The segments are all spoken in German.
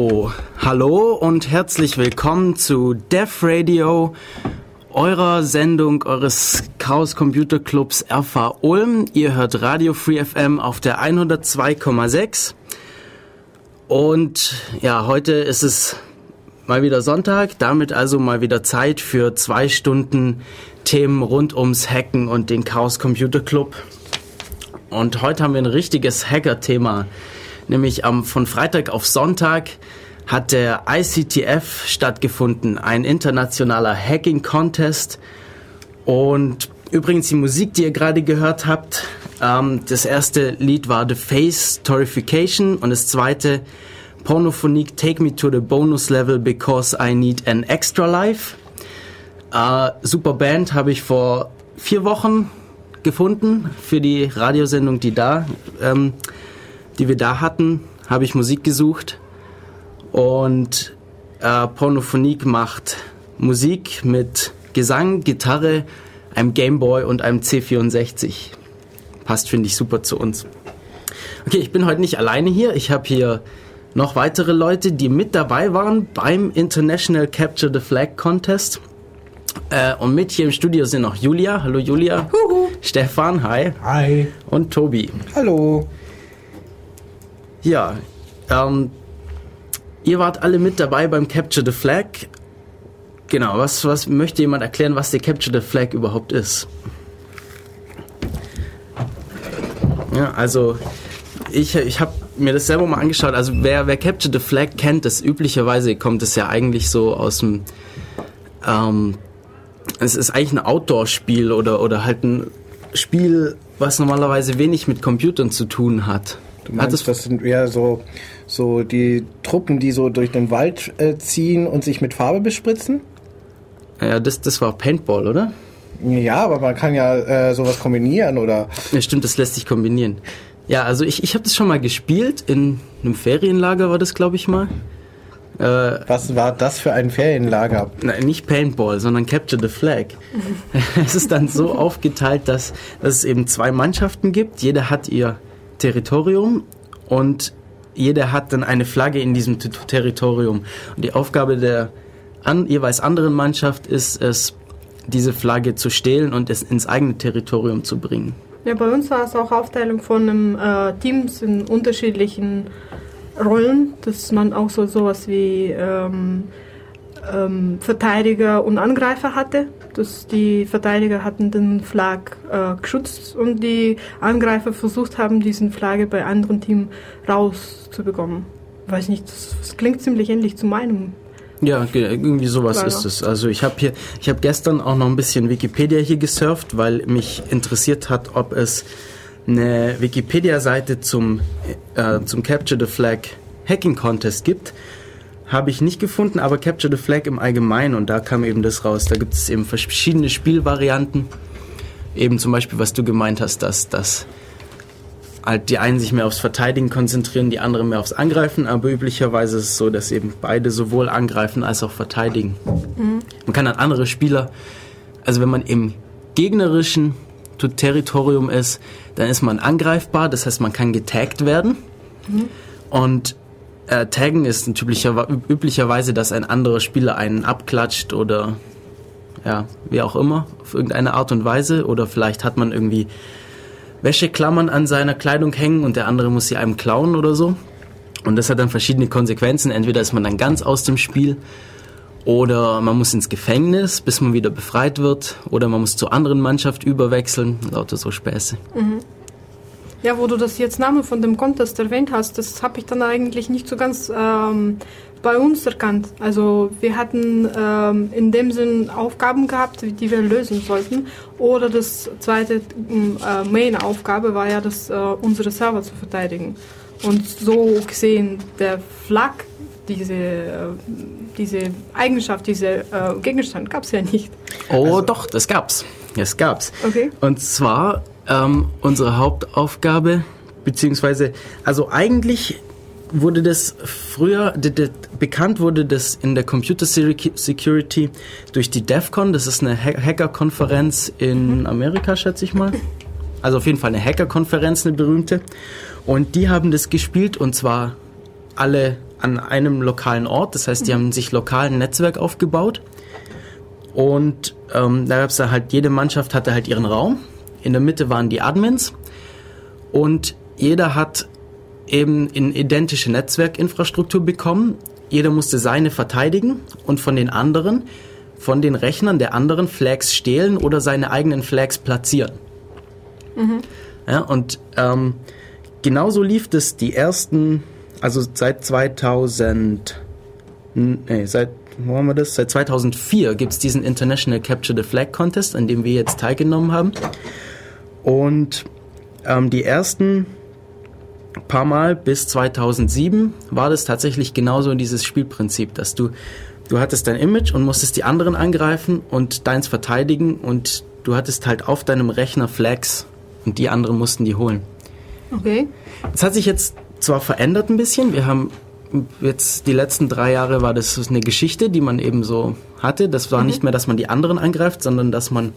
Oh, hallo und herzlich willkommen zu Def Radio, eurer Sendung eures Chaos Computer Clubs RV Ulm. Ihr hört Radio Free FM auf der 102,6. Und ja, heute ist es mal wieder Sonntag, damit also mal wieder Zeit für zwei Stunden Themen rund ums Hacken und den Chaos Computer Club. Und heute haben wir ein richtiges Hacker-Thema. Nämlich am, von Freitag auf Sonntag hat der ICTF stattgefunden, ein internationaler Hacking-Contest. Und übrigens die Musik, die ihr gerade gehört habt, ähm, das erste Lied war The Face Torification und das zweite Pornophonique Take Me to the Bonus Level Because I Need an Extra Life. Äh, super Band habe ich vor vier Wochen gefunden für die Radiosendung, die da, ähm, die wir da hatten, habe ich Musik gesucht und äh, Pornophonique macht Musik mit Gesang, Gitarre, einem Gameboy und einem C64. Passt, finde ich, super zu uns. Okay, ich bin heute nicht alleine hier. Ich habe hier noch weitere Leute, die mit dabei waren beim International Capture the Flag Contest. Äh, und mit hier im Studio sind noch Julia. Hallo Julia. Huhu. Stefan, hi. Hi. Und Tobi. Hallo. Ja, ähm, ihr wart alle mit dabei beim Capture the Flag. Genau, was, was möchte jemand erklären, was der Capture the Flag überhaupt ist? Ja, also ich, ich habe mir das selber mal angeschaut. Also wer, wer Capture the Flag kennt, das üblicherweise kommt es ja eigentlich so aus dem ähm, es ist eigentlich ein Outdoor-Spiel oder, oder halt ein Spiel, was normalerweise wenig mit Computern zu tun hat. Du meinst, das sind eher so, so die Truppen, die so durch den Wald äh, ziehen und sich mit Farbe bespritzen? Ja, das, das war Paintball, oder? Ja, aber man kann ja äh, sowas kombinieren, oder? Ja, stimmt, das lässt sich kombinieren. Ja, also ich, ich habe das schon mal gespielt. In einem Ferienlager war das, glaube ich mal. Äh, Was war das für ein Ferienlager? Nein, nicht Paintball, sondern Capture the Flag. es ist dann so aufgeteilt, dass, dass es eben zwei Mannschaften gibt. Jeder hat ihr Territorium und jeder hat dann eine Flagge in diesem Territorium. Und die Aufgabe der an, jeweils anderen Mannschaft ist es, diese Flagge zu stehlen und es ins eigene Territorium zu bringen. Ja, bei uns war es auch Aufteilung von einem, äh, Teams in unterschiedlichen Rollen, dass man auch so sowas wie ähm, ähm, Verteidiger und Angreifer hatte. Dass die Verteidiger hatten den Flag äh, geschützt und die Angreifer versucht haben, diesen Flagge bei anderen Team rauszubekommen. Weiß nicht, das, das klingt ziemlich ähnlich zu meinem ja, irgendwie sowas ist es. Also ich habe hier, ich habe gestern auch noch ein bisschen Wikipedia hier gesurft, weil mich interessiert hat, ob es eine Wikipedia-Seite zum, äh, zum Capture the Flag Hacking Contest gibt. Habe ich nicht gefunden, aber Capture the Flag im Allgemeinen und da kam eben das raus. Da gibt es eben verschiedene Spielvarianten. Eben zum Beispiel, was du gemeint hast, dass, dass halt die einen sich mehr aufs Verteidigen konzentrieren, die anderen mehr aufs Angreifen, aber üblicherweise ist es so, dass eben beide sowohl angreifen als auch verteidigen. Mhm. Man kann dann andere Spieler, also wenn man im gegnerischen Territorium ist, dann ist man angreifbar, das heißt, man kann getaggt werden. Mhm. Und äh, Taggen ist üblicherweise, dass ein anderer Spieler einen abklatscht oder ja, wie auch immer, auf irgendeine Art und Weise. Oder vielleicht hat man irgendwie Wäscheklammern an seiner Kleidung hängen und der andere muss sie einem klauen oder so. Und das hat dann verschiedene Konsequenzen. Entweder ist man dann ganz aus dem Spiel oder man muss ins Gefängnis, bis man wieder befreit wird. Oder man muss zur anderen Mannschaft überwechseln. Lauter so Späße. Mhm. Ja, wo du das jetzt Name von dem Contest erwähnt hast, das habe ich dann eigentlich nicht so ganz ähm, bei uns erkannt. Also wir hatten ähm, in dem Sinn Aufgaben gehabt, die wir lösen sollten. Oder das zweite äh, Main-Aufgabe war ja, das, äh, unsere Server zu verteidigen. Und so gesehen, der Flag, diese, äh, diese Eigenschaft, dieser äh, Gegenstand gab es ja nicht. Oh also, doch, das gab's. Das gab's. Okay. Und zwar ähm, unsere Hauptaufgabe, beziehungsweise, also eigentlich wurde das früher, de, de, bekannt wurde das in der Computer Security durch die DEFCON, das ist eine Hacker-Konferenz in. Amerika, schätze ich mal. Also auf jeden Fall eine Hacker-Konferenz, eine berühmte. Und die haben das gespielt und zwar alle an einem lokalen Ort. Das heißt, die haben sich lokal ein Netzwerk aufgebaut. Und ähm, da gab es halt, jede Mannschaft hatte halt ihren Raum. In der Mitte waren die Admins. Und jeder hat eben in identische Netzwerkinfrastruktur bekommen. Jeder musste seine verteidigen und von den anderen, von den Rechnern der anderen Flags stehlen oder seine eigenen Flags platzieren. Mhm. Ja, und ähm, genauso lief es die ersten, also seit 2000, nee, seit, wo haben wir das? Seit 2004 gibt es diesen International Capture the Flag Contest, an dem wir jetzt teilgenommen haben. Und ähm, die ersten paar Mal bis 2007 war das tatsächlich genauso dieses Spielprinzip, dass du du hattest dein Image und musstest die anderen angreifen und deins verteidigen und du hattest halt auf deinem Rechner Flags und die anderen mussten die holen. Okay. Das hat sich jetzt zwar verändert ein bisschen. Wir haben jetzt die letzten drei Jahre war das eine Geschichte, die man eben so hatte. Das war mhm. nicht mehr, dass man die anderen angreift, sondern dass man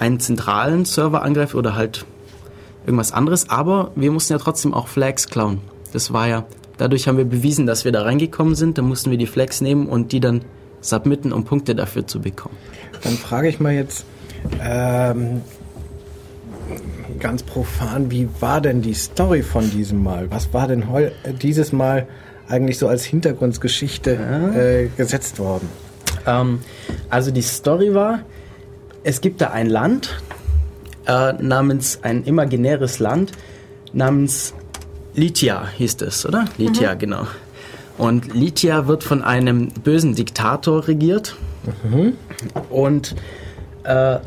einen zentralen Server angreift oder halt irgendwas anderes. Aber wir mussten ja trotzdem auch Flags klauen. Das war ja, dadurch haben wir bewiesen, dass wir da reingekommen sind. Da mussten wir die Flags nehmen und die dann submitten, um Punkte dafür zu bekommen. Dann frage ich mal jetzt ähm, ganz profan, wie war denn die Story von diesem Mal? Was war denn heu dieses Mal eigentlich so als Hintergrundgeschichte ja. äh, gesetzt worden? Ähm, also die Story war, es gibt da ein Land, äh, namens ein imaginäres Land namens Litia hieß es, oder? Litia, mhm. genau. Und Litia wird von einem bösen Diktator regiert. Mhm. Und äh,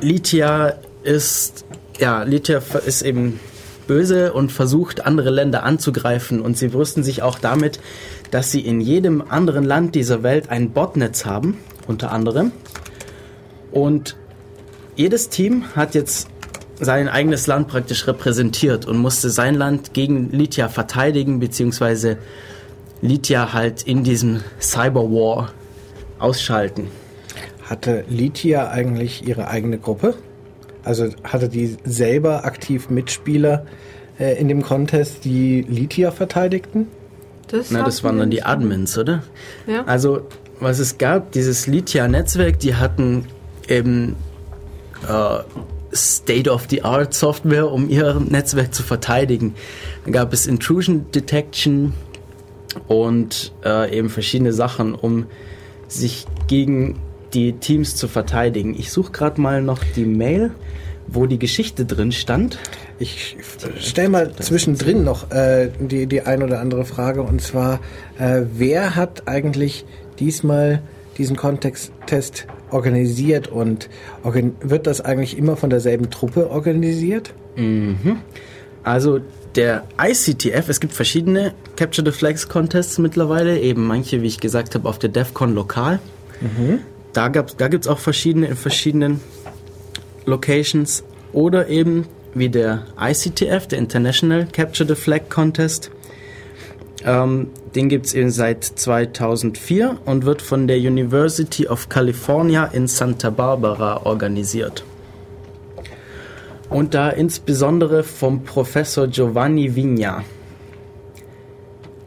Litia ist, ja, Litia ist eben böse und versucht, andere Länder anzugreifen. Und sie brüsten sich auch damit, dass sie in jedem anderen Land dieser Welt ein Botnetz haben, unter anderem. Und jedes Team hat jetzt sein eigenes Land praktisch repräsentiert und musste sein Land gegen Lydia verteidigen, beziehungsweise Lydia halt in diesem Cyberwar ausschalten. Hatte Lydia eigentlich ihre eigene Gruppe? Also hatte die selber aktiv Mitspieler äh, in dem Contest, die Lydia verteidigten? Das Na, das waren dann die Admins, oder? Ja. Also, was es gab, dieses Lydia-Netzwerk, die hatten eben äh, State-of-the-Art-Software, um ihr Netzwerk zu verteidigen. Dann gab es Intrusion Detection und äh, eben verschiedene Sachen, um sich gegen die Teams zu verteidigen. Ich suche gerade mal noch die Mail, wo die Geschichte drin stand. Ich stelle mal zwischendrin noch äh, die, die ein oder andere Frage und zwar, äh, wer hat eigentlich diesmal diesen Kontexttest organisiert und organ wird das eigentlich immer von derselben Truppe organisiert? Mhm. Also der ICTF, es gibt verschiedene Capture the Flags Contests mittlerweile, eben manche, wie ich gesagt habe, auf der DEFCON lokal. Mhm. Da, da gibt es auch verschiedene in verschiedenen Locations oder eben wie der ICTF, der International Capture the Flag Contest. Ähm, den gibt es eben seit 2004 und wird von der University of California in Santa Barbara organisiert. Und da insbesondere vom Professor Giovanni Vigna,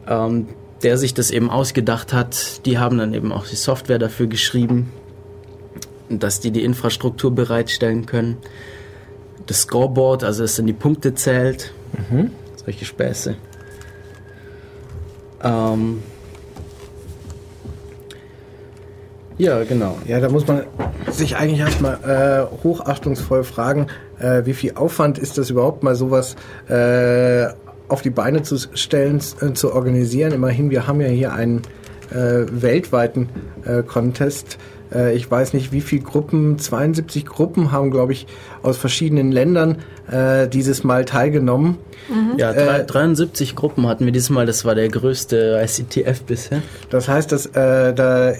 ähm, der sich das eben ausgedacht hat. Die haben dann eben auch die Software dafür geschrieben, dass die die Infrastruktur bereitstellen können. Das Scoreboard, also dass dann die Punkte zählt. Mhm. Solche Späße. Ähm, ja, genau. Ja, da muss man sich eigentlich erstmal äh, hochachtungsvoll fragen, äh, wie viel Aufwand ist das überhaupt mal sowas äh, auf die Beine zu stellen, äh, zu organisieren. Immerhin, wir haben ja hier einen äh, weltweiten äh, Contest. Äh, ich weiß nicht, wie viele Gruppen, 72 Gruppen haben, glaube ich, aus verschiedenen Ländern äh, dieses Mal teilgenommen. Mhm. Ja, drei, 73 äh, Gruppen hatten wir dieses Mal, das war der größte ICTF bisher. Das heißt, dass, äh, da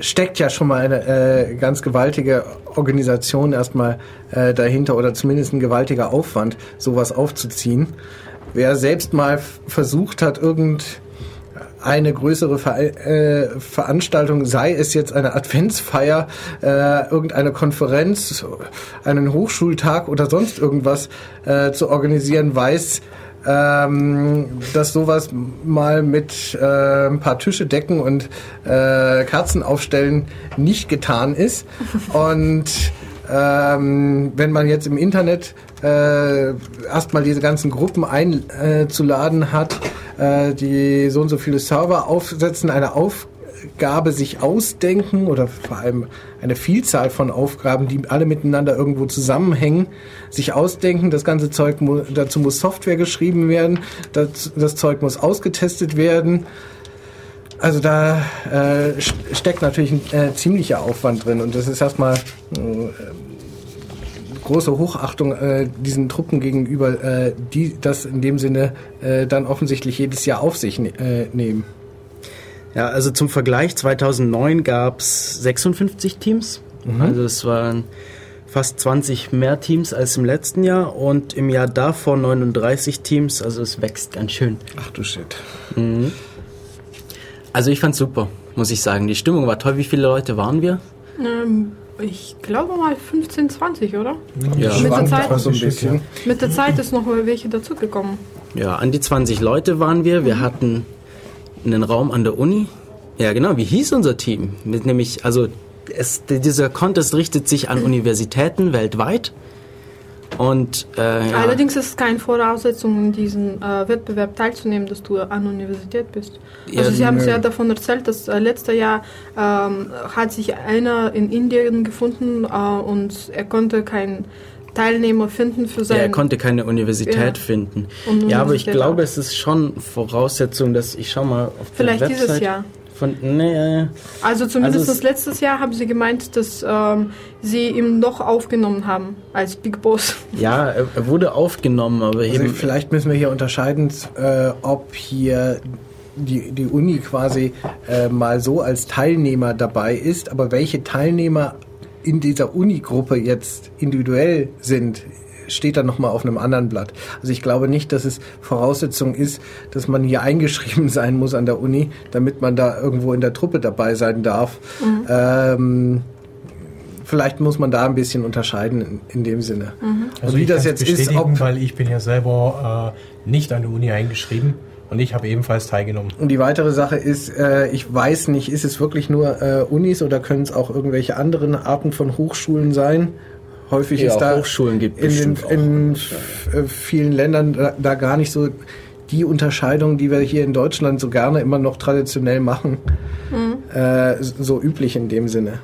steckt ja schon mal eine äh, ganz gewaltige Organisation erstmal äh, dahinter oder zumindest ein gewaltiger Aufwand, sowas aufzuziehen. Wer selbst mal versucht hat, irgend eine größere Ver äh, Veranstaltung, sei es jetzt eine Adventsfeier, äh, irgendeine Konferenz, einen Hochschultag oder sonst irgendwas äh, zu organisieren, weiß, ähm, dass sowas mal mit äh, ein paar Tische decken und äh, Kerzen aufstellen nicht getan ist. Und ähm, wenn man jetzt im Internet äh, erstmal diese ganzen Gruppen einzuladen hat, äh, die so und so viele Server aufsetzen, eine Aufgabe sich ausdenken oder vor allem eine Vielzahl von Aufgaben, die alle miteinander irgendwo zusammenhängen, sich ausdenken. Das ganze Zeug, mu dazu muss Software geschrieben werden, das, das Zeug muss ausgetestet werden. Also da äh, steckt natürlich ein äh, ziemlicher Aufwand drin und das ist erstmal äh, große Hochachtung äh, diesen Truppen gegenüber, äh, die das in dem Sinne äh, dann offensichtlich jedes Jahr auf sich ne nehmen. Ja, also zum Vergleich, 2009 gab es 56 Teams. Mhm. Also es waren fast 20 mehr Teams als im letzten Jahr und im Jahr davor 39 Teams. Also es wächst ganz schön. Ach du Shit. Mhm. Also ich fand's super, muss ich sagen. Die Stimmung war toll. Wie viele Leute waren wir? Ähm, ich glaube mal 15, 20, oder? Ja, mit, der Zeit, so ein bisschen. mit der Zeit ist noch welche dazugekommen. Ja, an die 20 Leute waren wir. Wir hatten einen Raum an der Uni. Ja, genau. Wie hieß unser Team? Mit nämlich, also es, dieser Contest richtet sich an Universitäten weltweit. Und, äh, ja. Allerdings ist es keine Voraussetzung, in diesem äh, Wettbewerb teilzunehmen, dass du an Universität bist. Also Ja, Sie haben es ja davon erzählt, dass äh, letztes Jahr ähm, hat sich einer in Indien gefunden äh, und er konnte keinen Teilnehmer finden für Ja, sein... er konnte keine Universität Ja. finden. Und Ja, aber ich Universität glaube, auch. es ist schon Voraussetzung, dass ich schau mal auf Vielleicht der dieses Jahr. Von, nee, Also zumindest Also es- letztes Jahr haben Sie gemeint, dass ähm, Sie ihn noch aufgenommen haben als Big Boss. ja, er, er wurde aufgenommen, aber Also eben vielleicht müssen wir hier unterscheiden, äh, ob hier die, die Uni quasi äh, mal so als Teilnehmer dabei ist, aber welche Teilnehmer in dieser Uni-Gruppe jetzt individuell sind, steht dann nochmal auf einem anderen Blatt. Also ich glaube nicht, dass es Voraussetzung ist, dass man hier eingeschrieben sein muss an der Uni, damit man da irgendwo in der Truppe dabei sein darf. Ähm, vielleicht muss man da ein bisschen unterscheiden in, in dem Sinne. Also wie ich das jetzt ist, ob- weil ich bin ja selber äh, nicht an der Uni eingeschrieben und ich habe ebenfalls teilgenommen. Und die weitere Sache ist, äh, ich weiß nicht, ist es wirklich nur äh, Unis oder können es auch irgendwelche anderen Arten von Hochschulen sein? Häufig Ja, ist auch da Hochschulen gibt in, den, in äh, vielen Ländern da, da gar nicht so die Unterscheidung, die wir hier in Deutschland so gerne immer noch traditionell machen, äh, so üblich in dem Sinne.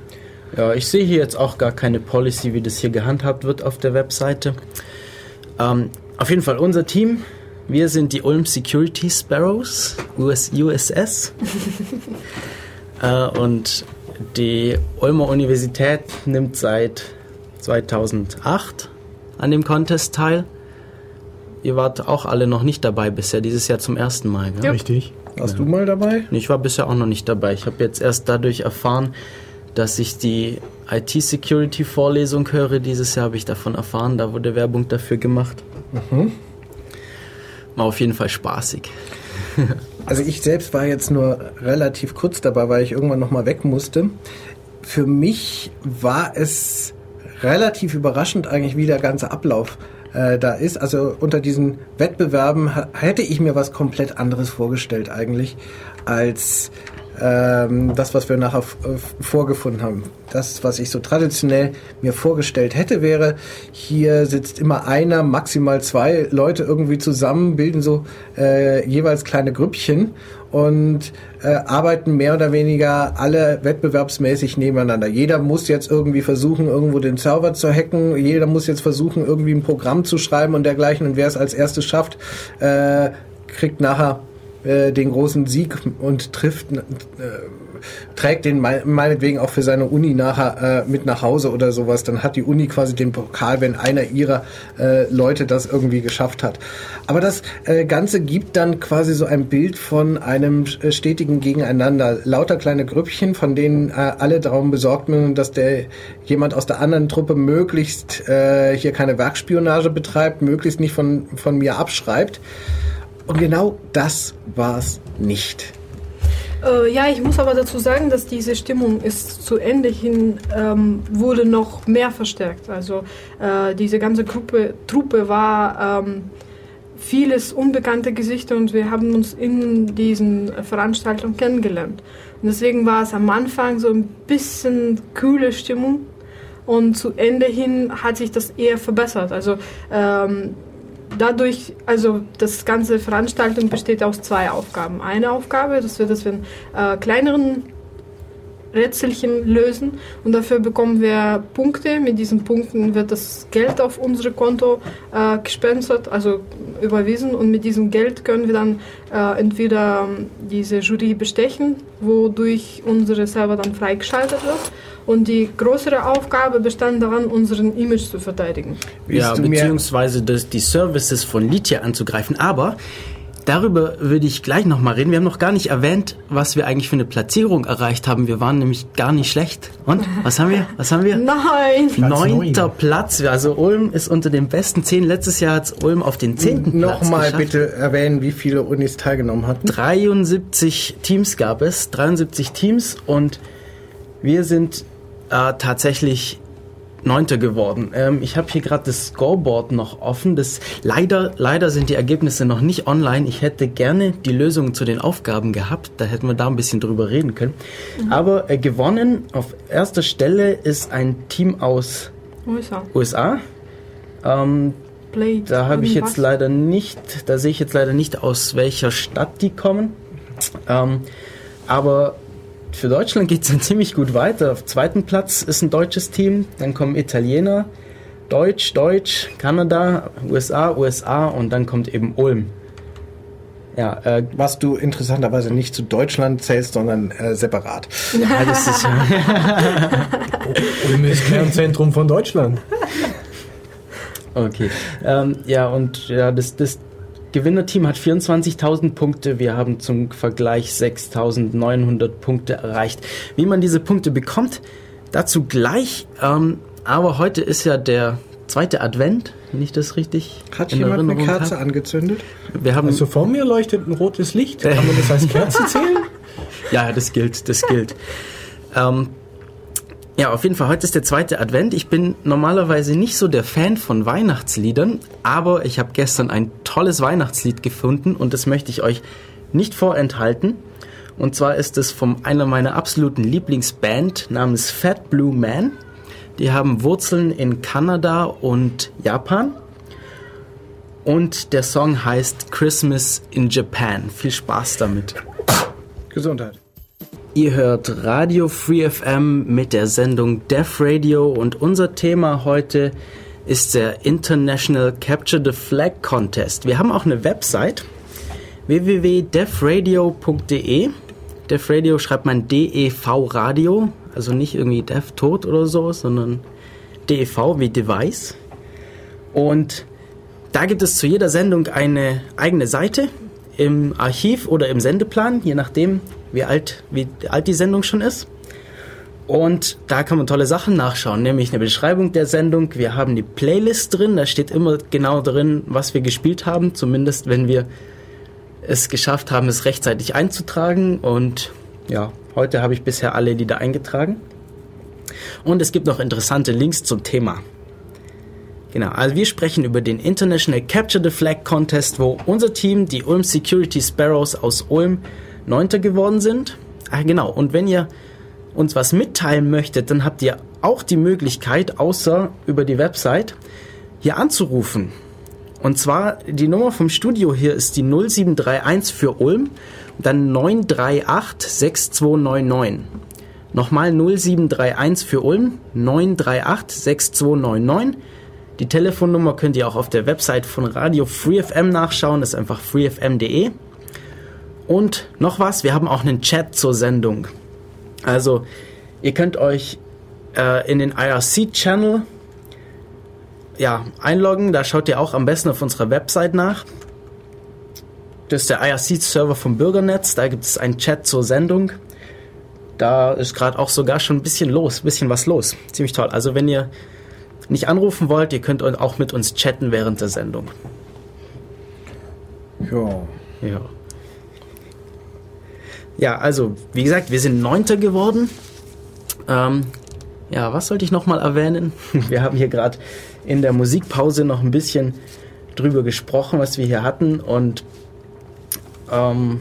Ja, ich sehe hier jetzt auch gar keine Policy, wie das hier gehandhabt wird auf der Webseite. Ähm, auf jeden Fall unser Team. Wir sind die Ulm Security Sparrows, US, USS. äh, und die Ulmer Universität nimmt seit 2008 an dem Contest teil. Ihr wart auch alle noch nicht dabei bisher, dieses Jahr zum ersten Mal. Gell? Ja. Richtig? Warst du mal dabei? Ich war bisher auch noch nicht dabei. Ich habe jetzt erst dadurch erfahren, dass ich die IT-Security-Vorlesung höre. Dieses Jahr habe ich davon erfahren, da wurde Werbung dafür gemacht. War auf jeden Fall spaßig. Also ich selbst war jetzt nur relativ kurz dabei, weil ich irgendwann noch mal weg musste. Für mich war es relativ überraschend eigentlich, wie der ganze Ablauf äh, da ist. Also unter diesen Wettbewerben hätte ich mir was komplett anderes vorgestellt eigentlich als ähm, das, was wir nachher äh, vorgefunden haben. Das, was ich so traditionell mir vorgestellt hätte, wäre, hier sitzt immer einer, maximal zwei Leute irgendwie zusammen, bilden so äh, jeweils kleine Grüppchen und äh, arbeiten mehr oder weniger alle wettbewerbsmäßig nebeneinander. Jeder muss jetzt irgendwie versuchen, irgendwo den Server zu hacken. Jeder muss jetzt versuchen, irgendwie ein Programm zu schreiben und dergleichen. Und wer es als erstes schafft, äh, kriegt nachher äh, den großen Sieg und trifft, äh, trägt den mei- meinetwegen auch für seine Uni nachher äh, mit nach Hause oder sowas. Dann hat die Uni quasi den Pokal, wenn einer ihrer äh, Leute das irgendwie geschafft hat. Aber das äh, Ganze gibt dann quasi so ein Bild von einem äh, stetigen Gegeneinander. Lauter kleine Grüppchen, von denen äh, alle darum besorgt sind, dass der jemand aus der anderen Truppe möglichst äh, hier keine Werkspionage betreibt, möglichst nicht von, von mir abschreibt. Und genau das war's nicht. Äh, ja, ich muss aber dazu sagen, dass diese Stimmung ist zu Ende hin ähm, wurde noch mehr verstärkt. Also äh, diese ganze Gruppe, Truppe war ähm, vieles unbekannte Gesichter und wir haben uns in diesen Veranstaltungen kennengelernt. Und deswegen war es am Anfang so ein bisschen kühle Stimmung und zu Ende hin hat sich das eher verbessert. Also ähm, dadurch, also das ganze Veranstaltung besteht aus zwei Aufgaben. Eine Aufgabe, dass wir das in äh, kleineren Rätselchen lösen und dafür bekommen wir Punkte. Mit diesen Punkten wird das Geld auf unser Konto äh, gespensert, also überwiesen und mit diesem Geld können wir dann äh, entweder diese Jury bestechen, wodurch unsere Server dann freigeschaltet wird und die größere Aufgabe bestand daran, unseren Image zu verteidigen. Ja, beziehungsweise das, die Services von Litia anzugreifen. Aber Darüber würde ich gleich nochmal reden. Wir haben noch gar nicht erwähnt, was wir eigentlich für eine Platzierung erreicht haben. Wir waren nämlich gar nicht schlecht. Und was haben wir? Was haben wir? Nein. Neunter Platz. Also Ulm ist unter den besten zehn. Letztes Jahr hat Ulm auf den zehnten Platz Nochmal bitte erwähnen, wie viele Unis teilgenommen hatten. 73 Teams gab es. 73 Teams und wir sind äh, tatsächlich Neunter geworden. Ähm, ich habe hier gerade das Scoreboard noch offen. Das, leider, leider sind die Ergebnisse noch nicht online. Ich hätte gerne die Lösungen zu den Aufgaben gehabt. Da hätten wir da ein bisschen drüber reden können. Mhm. Aber äh, gewonnen auf erster Stelle ist ein Team aus USA. USA. Ähm, da habe ich jetzt leider nicht, da sehe ich jetzt leider nicht, aus welcher Stadt die kommen. Ähm, aber für Deutschland geht es dann ziemlich gut weiter. Auf zweiten Platz ist ein deutsches Team, dann kommen Italiener, Deutsch, Deutsch, Kanada, USA, USA und dann kommt eben Ulm. Ja, äh, was du interessanterweise nicht zu Deutschland zählst, sondern äh, separat. Ja, das ist Ulm ist Kernzentrum von Deutschland. Okay. Ähm, ja, und ja, das, das Gewinnerteam hat 24.000 Punkte. Wir haben zum Vergleich 6.900 Punkte erreicht. Wie man diese Punkte bekommt, dazu gleich. Ähm, aber heute ist ja der zweite Advent, wenn ich das richtig Hat jemand Erinnerung eine Kerze hab. angezündet? Wir haben also vor mir leuchtet ein rotes Licht. Kann man das als Kerze zählen? ja, das gilt, das gilt. ähm, ja, auf jeden Fall, heute ist der zweite Advent. Ich bin normalerweise nicht so der Fan von Weihnachtsliedern, aber ich habe gestern ein tolles Weihnachtslied gefunden und das möchte ich euch nicht vorenthalten. Und zwar ist es von einer meiner absoluten Lieblingsband namens Fat Blue Man. Die haben Wurzeln in Kanada und Japan. Und der Song heißt Christmas in Japan. Viel Spaß damit. Gesundheit. Ihr hört Radio Free FM mit der Sendung Deaf Radio und unser Thema heute ist der International Capture the Flag Contest. Wir haben auch eine Website www.defradio.de. Def Radio schreibt man DEV Radio, also nicht irgendwie Def tot oder so, sondern DEV wie Device. Und da gibt es zu jeder Sendung eine eigene Seite im Archiv oder im Sendeplan, je nachdem, wie alt, wie alt die Sendung schon ist. Und da kann man tolle Sachen nachschauen, nämlich eine Beschreibung der Sendung. Wir haben die Playlist drin, da steht immer genau drin, was wir gespielt haben, zumindest wenn wir es geschafft haben, es rechtzeitig einzutragen. Und ja, heute habe ich bisher alle Lieder eingetragen. Und es gibt noch interessante Links zum Thema. Genau, also wir sprechen über den International Capture the Flag Contest, wo unser Team, die Ulm Security Sparrows aus Ulm, Neunter geworden sind. Ah, genau. Und wenn ihr uns was mitteilen möchtet, dann habt ihr auch die Möglichkeit, außer über die Website, hier anzurufen. Und zwar die Nummer vom Studio hier ist die 0731 für Ulm, dann 938 6299. Nochmal 0731 für Ulm, 938 6299. Die Telefonnummer könnt ihr auch auf der Website von Radio Free FM nachschauen, das ist einfach freefm.de. Und noch was, wir haben auch einen Chat zur Sendung. Also, ihr könnt euch äh, in den IRC-Channel ja, einloggen. Da schaut ihr auch am besten auf unserer Website nach. Das ist der IRC-Server vom Bürgernetz. Da gibt es einen Chat zur Sendung. Da ist gerade auch sogar schon ein bisschen los, ein bisschen was los. Ziemlich toll. Also wenn ihr nicht anrufen wollt, ihr könnt auch mit uns chatten während der Sendung. Ja. Ja. Ja, also, wie gesagt, wir sind Neunter geworden. Ähm, ja, was sollte ich nochmal erwähnen? Wir haben hier gerade in der Musikpause noch ein bisschen drüber gesprochen, was wir hier hatten und ähm,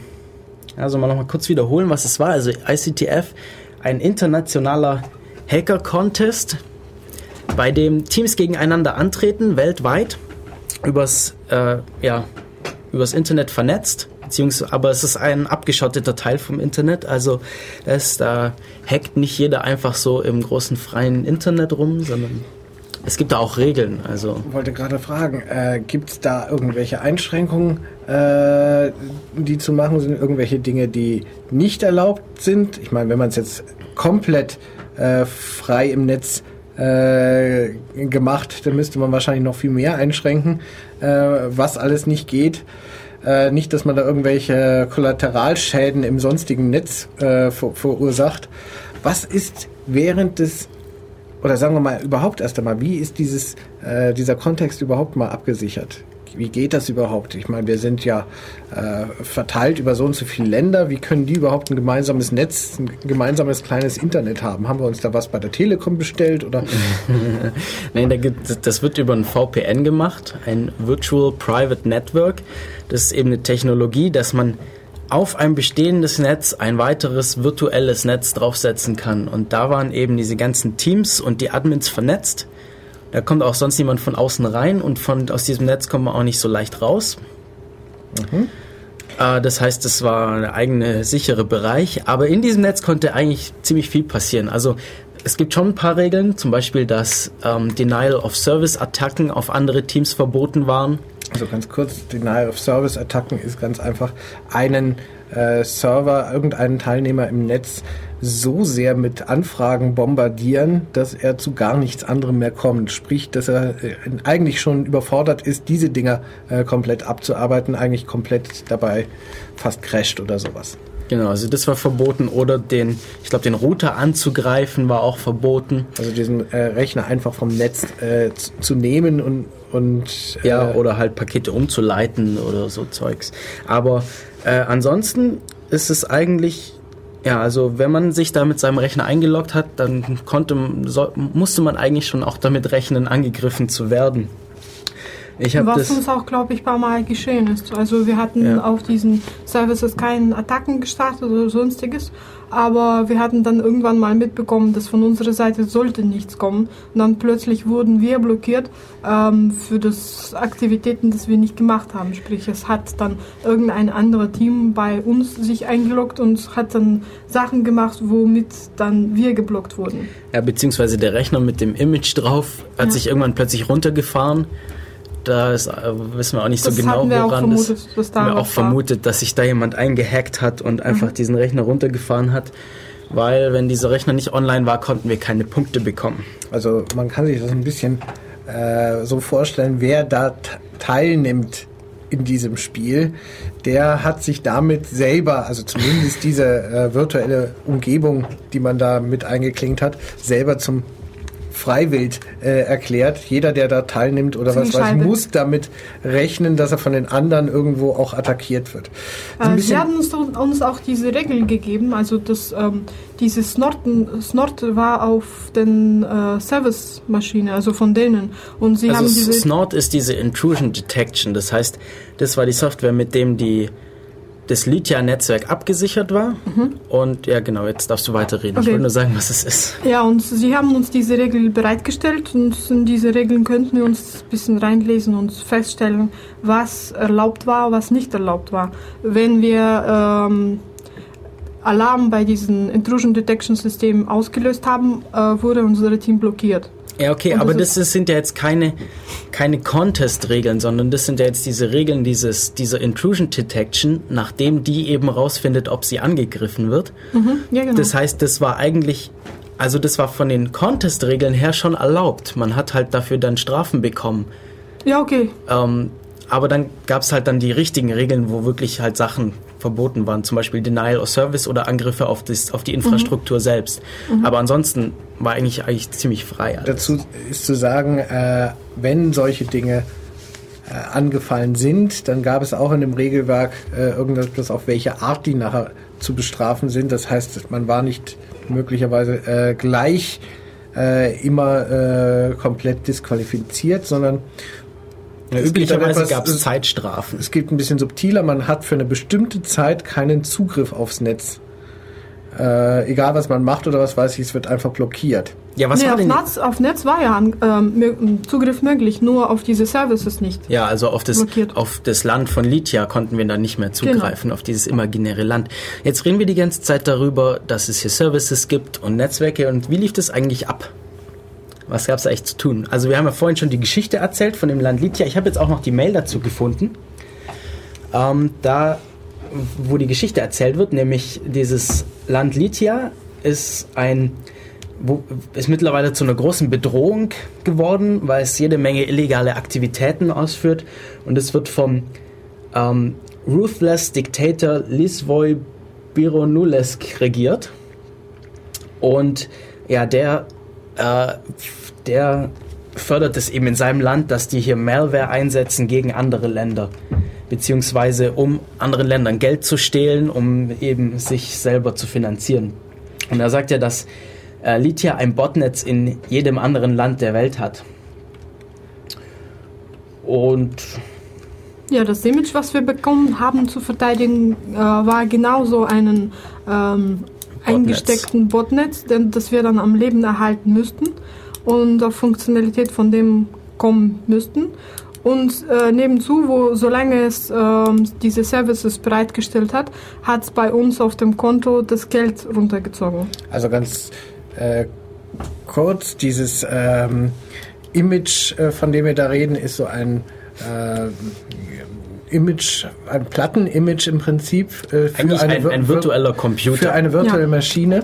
also mal nochmal kurz wiederholen, was es war. Also ICTF, ein internationaler Hacker-Contest, bei dem Teams gegeneinander antreten, weltweit, übers, äh, ja, übers Internet vernetzt. Beziehungsweise, aber es ist ein abgeschotteter Teil vom Internet, also das, da hackt nicht jeder einfach so im großen freien Internet rum, sondern es gibt da auch Regeln. Also Ich wollte gerade fragen, äh, gibt es da irgendwelche Einschränkungen, äh, die zu machen sind? Irgendwelche Dinge, die nicht erlaubt sind? Ich meine, wenn man es jetzt komplett äh, frei im Netz äh, gemacht, dann müsste man wahrscheinlich noch viel mehr einschränken, äh, was alles nicht geht. Äh, nicht, dass man da irgendwelche Kollateralschäden im sonstigen Netz äh, ver verursacht. Was ist während des oder sagen wir mal überhaupt erst einmal, wie ist dieses, äh, dieser Kontext überhaupt mal abgesichert? Wie geht das überhaupt? Ich meine, wir sind ja äh, verteilt über so und so viele Länder. Wie können die überhaupt ein gemeinsames Netz, ein gemeinsames kleines Internet haben? Haben wir uns da was bei der Telekom bestellt oder? Nein, da das wird über ein VPN gemacht, ein Virtual Private Network. Das ist eben eine Technologie, dass man auf ein bestehendes Netz ein weiteres virtuelles Netz draufsetzen kann. Und da waren eben diese ganzen Teams und die Admins vernetzt. Da kommt auch sonst niemand von außen rein und von, aus diesem Netz kommt man auch nicht so leicht raus. Mhm. Äh, das heißt, es war ein eigene sichere Bereich. Aber in diesem Netz konnte eigentlich ziemlich viel passieren. Also es gibt schon ein paar Regeln, zum Beispiel, dass ähm, Denial of Service Attacken auf andere Teams verboten waren. Also ganz kurz, Denial of Service Attacken ist ganz einfach einen äh, Server, irgendeinen Teilnehmer im Netz so sehr mit Anfragen bombardieren, dass er zu gar nichts anderem mehr kommt. Sprich, dass er äh, eigentlich schon überfordert ist, diese Dinger äh, komplett abzuarbeiten, eigentlich komplett dabei fast crasht oder sowas. Genau, also das war verboten oder den, ich glaube, den Router anzugreifen war auch verboten. Also diesen äh, Rechner einfach vom Netz äh, zu, zu nehmen und und äh, ja oder halt Pakete umzuleiten oder so Zeugs. Aber äh, ansonsten ist es eigentlich ja, also wenn man sich da mit seinem Rechner eingeloggt hat, dann konnte, so, musste man eigentlich schon auch damit rechnen, angegriffen zu werden. Ich Was uns auch, glaube ich, ein paar Mal geschehen ist. Also wir hatten ja. auf diesen Services keine Attacken gestartet oder sonstiges, aber wir hatten dann irgendwann mal mitbekommen, dass von unserer Seite sollte nichts kommen. Und dann plötzlich wurden wir blockiert ähm, für das Aktivitäten, das wir nicht gemacht haben. Sprich, es hat dann irgendein anderes Team bei uns sich eingeloggt und hat dann Sachen gemacht, womit dann wir geblockt wurden. Ja, beziehungsweise der Rechner mit dem Image drauf hat ja. sich irgendwann plötzlich runtergefahren da ist, äh, wissen wir auch nicht das so genau, wir woran auch vermutet, das. Haben wir auch vermutet, dass sich da jemand eingehackt hat und einfach mhm. diesen Rechner runtergefahren hat. Weil, wenn dieser Rechner nicht online war, konnten wir keine Punkte bekommen. Also, man kann sich das ein bisschen äh, so vorstellen, wer da teilnimmt in diesem Spiel, der hat sich damit selber, also zumindest diese äh, virtuelle Umgebung, die man da mit eingeklinkt hat, selber zum freiwillig äh, erklärt. Jeder, der da teilnimmt oder was weiß, muss damit rechnen, dass er von den anderen irgendwo auch attackiert wird. Äh, Sie haben uns, uns, auch diese Regeln gegeben, also das, ähm, diese Snorten, Snort war auf den äh, Service-Maschine, also von denen. Und Sie also haben diese Snort ist diese Intrusion Detection, das heißt, das war die Software, mit dem die das Lydia-Netzwerk abgesichert war. Mhm. Und ja, genau, jetzt darfst du weiterreden. Okay. Ich wollte nur sagen, was es ist. Ja, und Sie haben uns diese Regeln bereitgestellt und in diese Regeln könnten wir uns ein bisschen reinlesen und feststellen, was erlaubt war, was nicht erlaubt war. Wenn wir ähm, Alarm bei diesem Intrusion Detection System ausgelöst haben, äh, wurde unser Team blockiert. Ja, okay, aber das, ist, sind ja jetzt keine, keine Contest-Regeln, sondern das sind ja jetzt diese Regeln dieses, dieser Intrusion Detection, nachdem die eben rausfindet, ob sie angegriffen wird. Mhm, ja, genau. Das heißt, das war eigentlich, also das war von den Contest-Regeln her schon erlaubt. Man hat halt dafür dann Strafen bekommen. Ja, okay. Ähm, aber dann gab es halt dann die richtigen Regeln, wo wirklich halt Sachen verboten waren, zum Beispiel Denial of Service oder Angriffe auf, das, auf die Infrastruktur mhm. selbst. Mhm. Aber ansonsten war eigentlich, eigentlich ziemlich frei. Alles. Dazu ist zu sagen, äh, wenn solche Dinge äh, angefallen sind, dann gab es auch in dem Regelwerk äh, irgendetwas, auf welche Art die nachher zu bestrafen sind. Das heißt, man war nicht möglicherweise äh, gleich äh, immer äh, komplett disqualifiziert, sondern Ja, üblicherweise gab es Zeitstrafen. Es geht ein bisschen subtiler, man hat für eine bestimmte Zeit keinen Zugriff aufs Netz. Äh, egal was man macht oder was weiß ich, es wird einfach blockiert. Ja, was nee, war auf, denn? Netz, auf Netz war ja ähm, Zugriff möglich, nur auf diese Services nicht. Ja, also auf das, Blockiert. auf das Land von Lydia konnten wir dann nicht mehr zugreifen, auf dieses imaginäre Land. Jetzt reden wir die ganze Zeit darüber, dass es hier Services gibt und Netzwerke. Und wie lief das eigentlich ab? Was gab es eigentlich zu tun? Also wir haben ja vorhin schon die Geschichte erzählt von dem Land Lydia. Ich habe jetzt auch noch die Mail dazu gefunden. Ähm, da, wo die Geschichte erzählt wird, nämlich dieses Land Lydia ist ein wo, ist mittlerweile zu einer großen Bedrohung geworden, weil es jede Menge illegale Aktivitäten ausführt. Und es wird vom ähm, Ruthless Dictator Lisvoy Bironulesk regiert. Und ja, der, äh, der fördert es eben in seinem Land, dass die hier Malware einsetzen gegen andere Länder. Beziehungsweise um anderen Ländern Geld zu stehlen, um eben sich selber zu finanzieren. Und er sagt ja, dass äh, Lydia ein Botnetz in jedem anderen Land der Welt hat. Und Ja, das Image, was wir bekommen haben zu verteidigen, äh, war genauso einen ähm, eingesteckten Botnetz, denn das wir dann am Leben erhalten müssten und auf Funktionalität von dem kommen müssten. Und äh, nebenzu, wo solange es ähm, diese Services bereitgestellt hat, hat es bei uns auf dem Konto das Geld runtergezogen. Also ganz äh, kurz, dieses ähm, Image, äh, von dem wir da reden, ist so ein äh, Image, ein Plattenimage im Prinzip äh, für eigentlich ein, ein virtueller Computer. für eine virtuelle Ja. Maschine.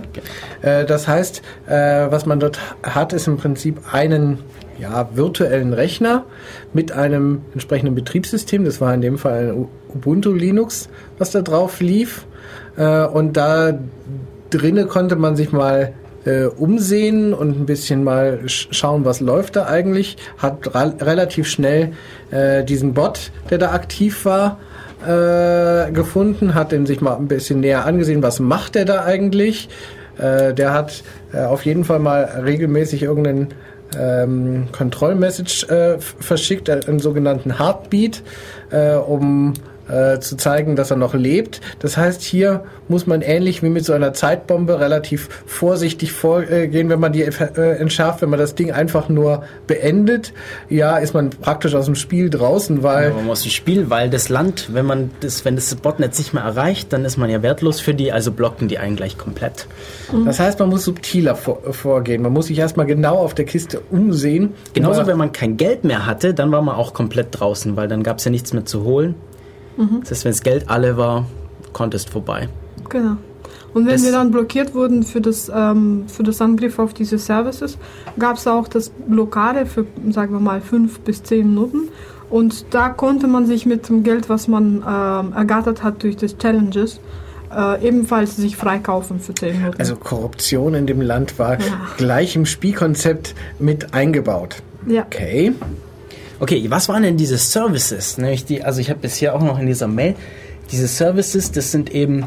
Äh, das heißt, äh, was man dort hat, ist im Prinzip einen ja, virtuellen Rechner mit einem entsprechenden Betriebssystem. Das war in dem Fall Ubuntu Linux, was da drauf lief. Äh, und da drinne konnte man sich mal äh, umsehen und ein bisschen mal sch schauen, was läuft da eigentlich. Hat relativ schnell äh, diesen Bot, der da aktiv war, äh, gefunden, hat den sich mal ein bisschen näher angesehen, was macht der da eigentlich. Äh, der hat äh, auf jeden Fall mal regelmäßig irgendeinen ähm, Kontrollmessage äh, verschickt, einen sogenannten Heartbeat, um äh, zu zeigen, dass er noch lebt. Das heißt, hier muss man ähnlich wie mit so einer Zeitbombe relativ vorsichtig vorgehen, wenn man die äh, entschärft. Wenn man das Ding einfach nur beendet, ja, ist man praktisch aus dem Spiel draußen, weil Aber man muss das Spiel, weil das Land, wenn man das, wenn das Botnetz nicht mehr erreicht, dann ist man ja wertlos für die, also blocken die einen gleich komplett. das heißt, man muss subtiler vor, vorgehen. Man muss sich erstmal genau auf der Kiste umsehen. Genauso, wenn man kein Geld mehr hatte, dann war man auch komplett draußen, weil dann gab es ja nichts mehr zu holen. Das heißt, wenn das Geld alle war, Contest vorbei. Genau. Und wenn Das- wir dann blockiert wurden für das, ähm, für das Angriff auf diese Services, gab es auch das Blockade für, sagen wir mal, fünf bis zehn Minuten. Und da konnte man sich mit dem Geld, was man ähm, ergattert hat durch das Challenges, äh, ebenfalls sich freikaufen für zehn Minuten. Also Korruption in dem Land war Ja. gleich im Spielkonzept mit eingebaut. ja. Okay. Okay, was waren denn diese Services? Nämlich die, also ich habe bisher auch noch in dieser Mail, diese Services, das sind eben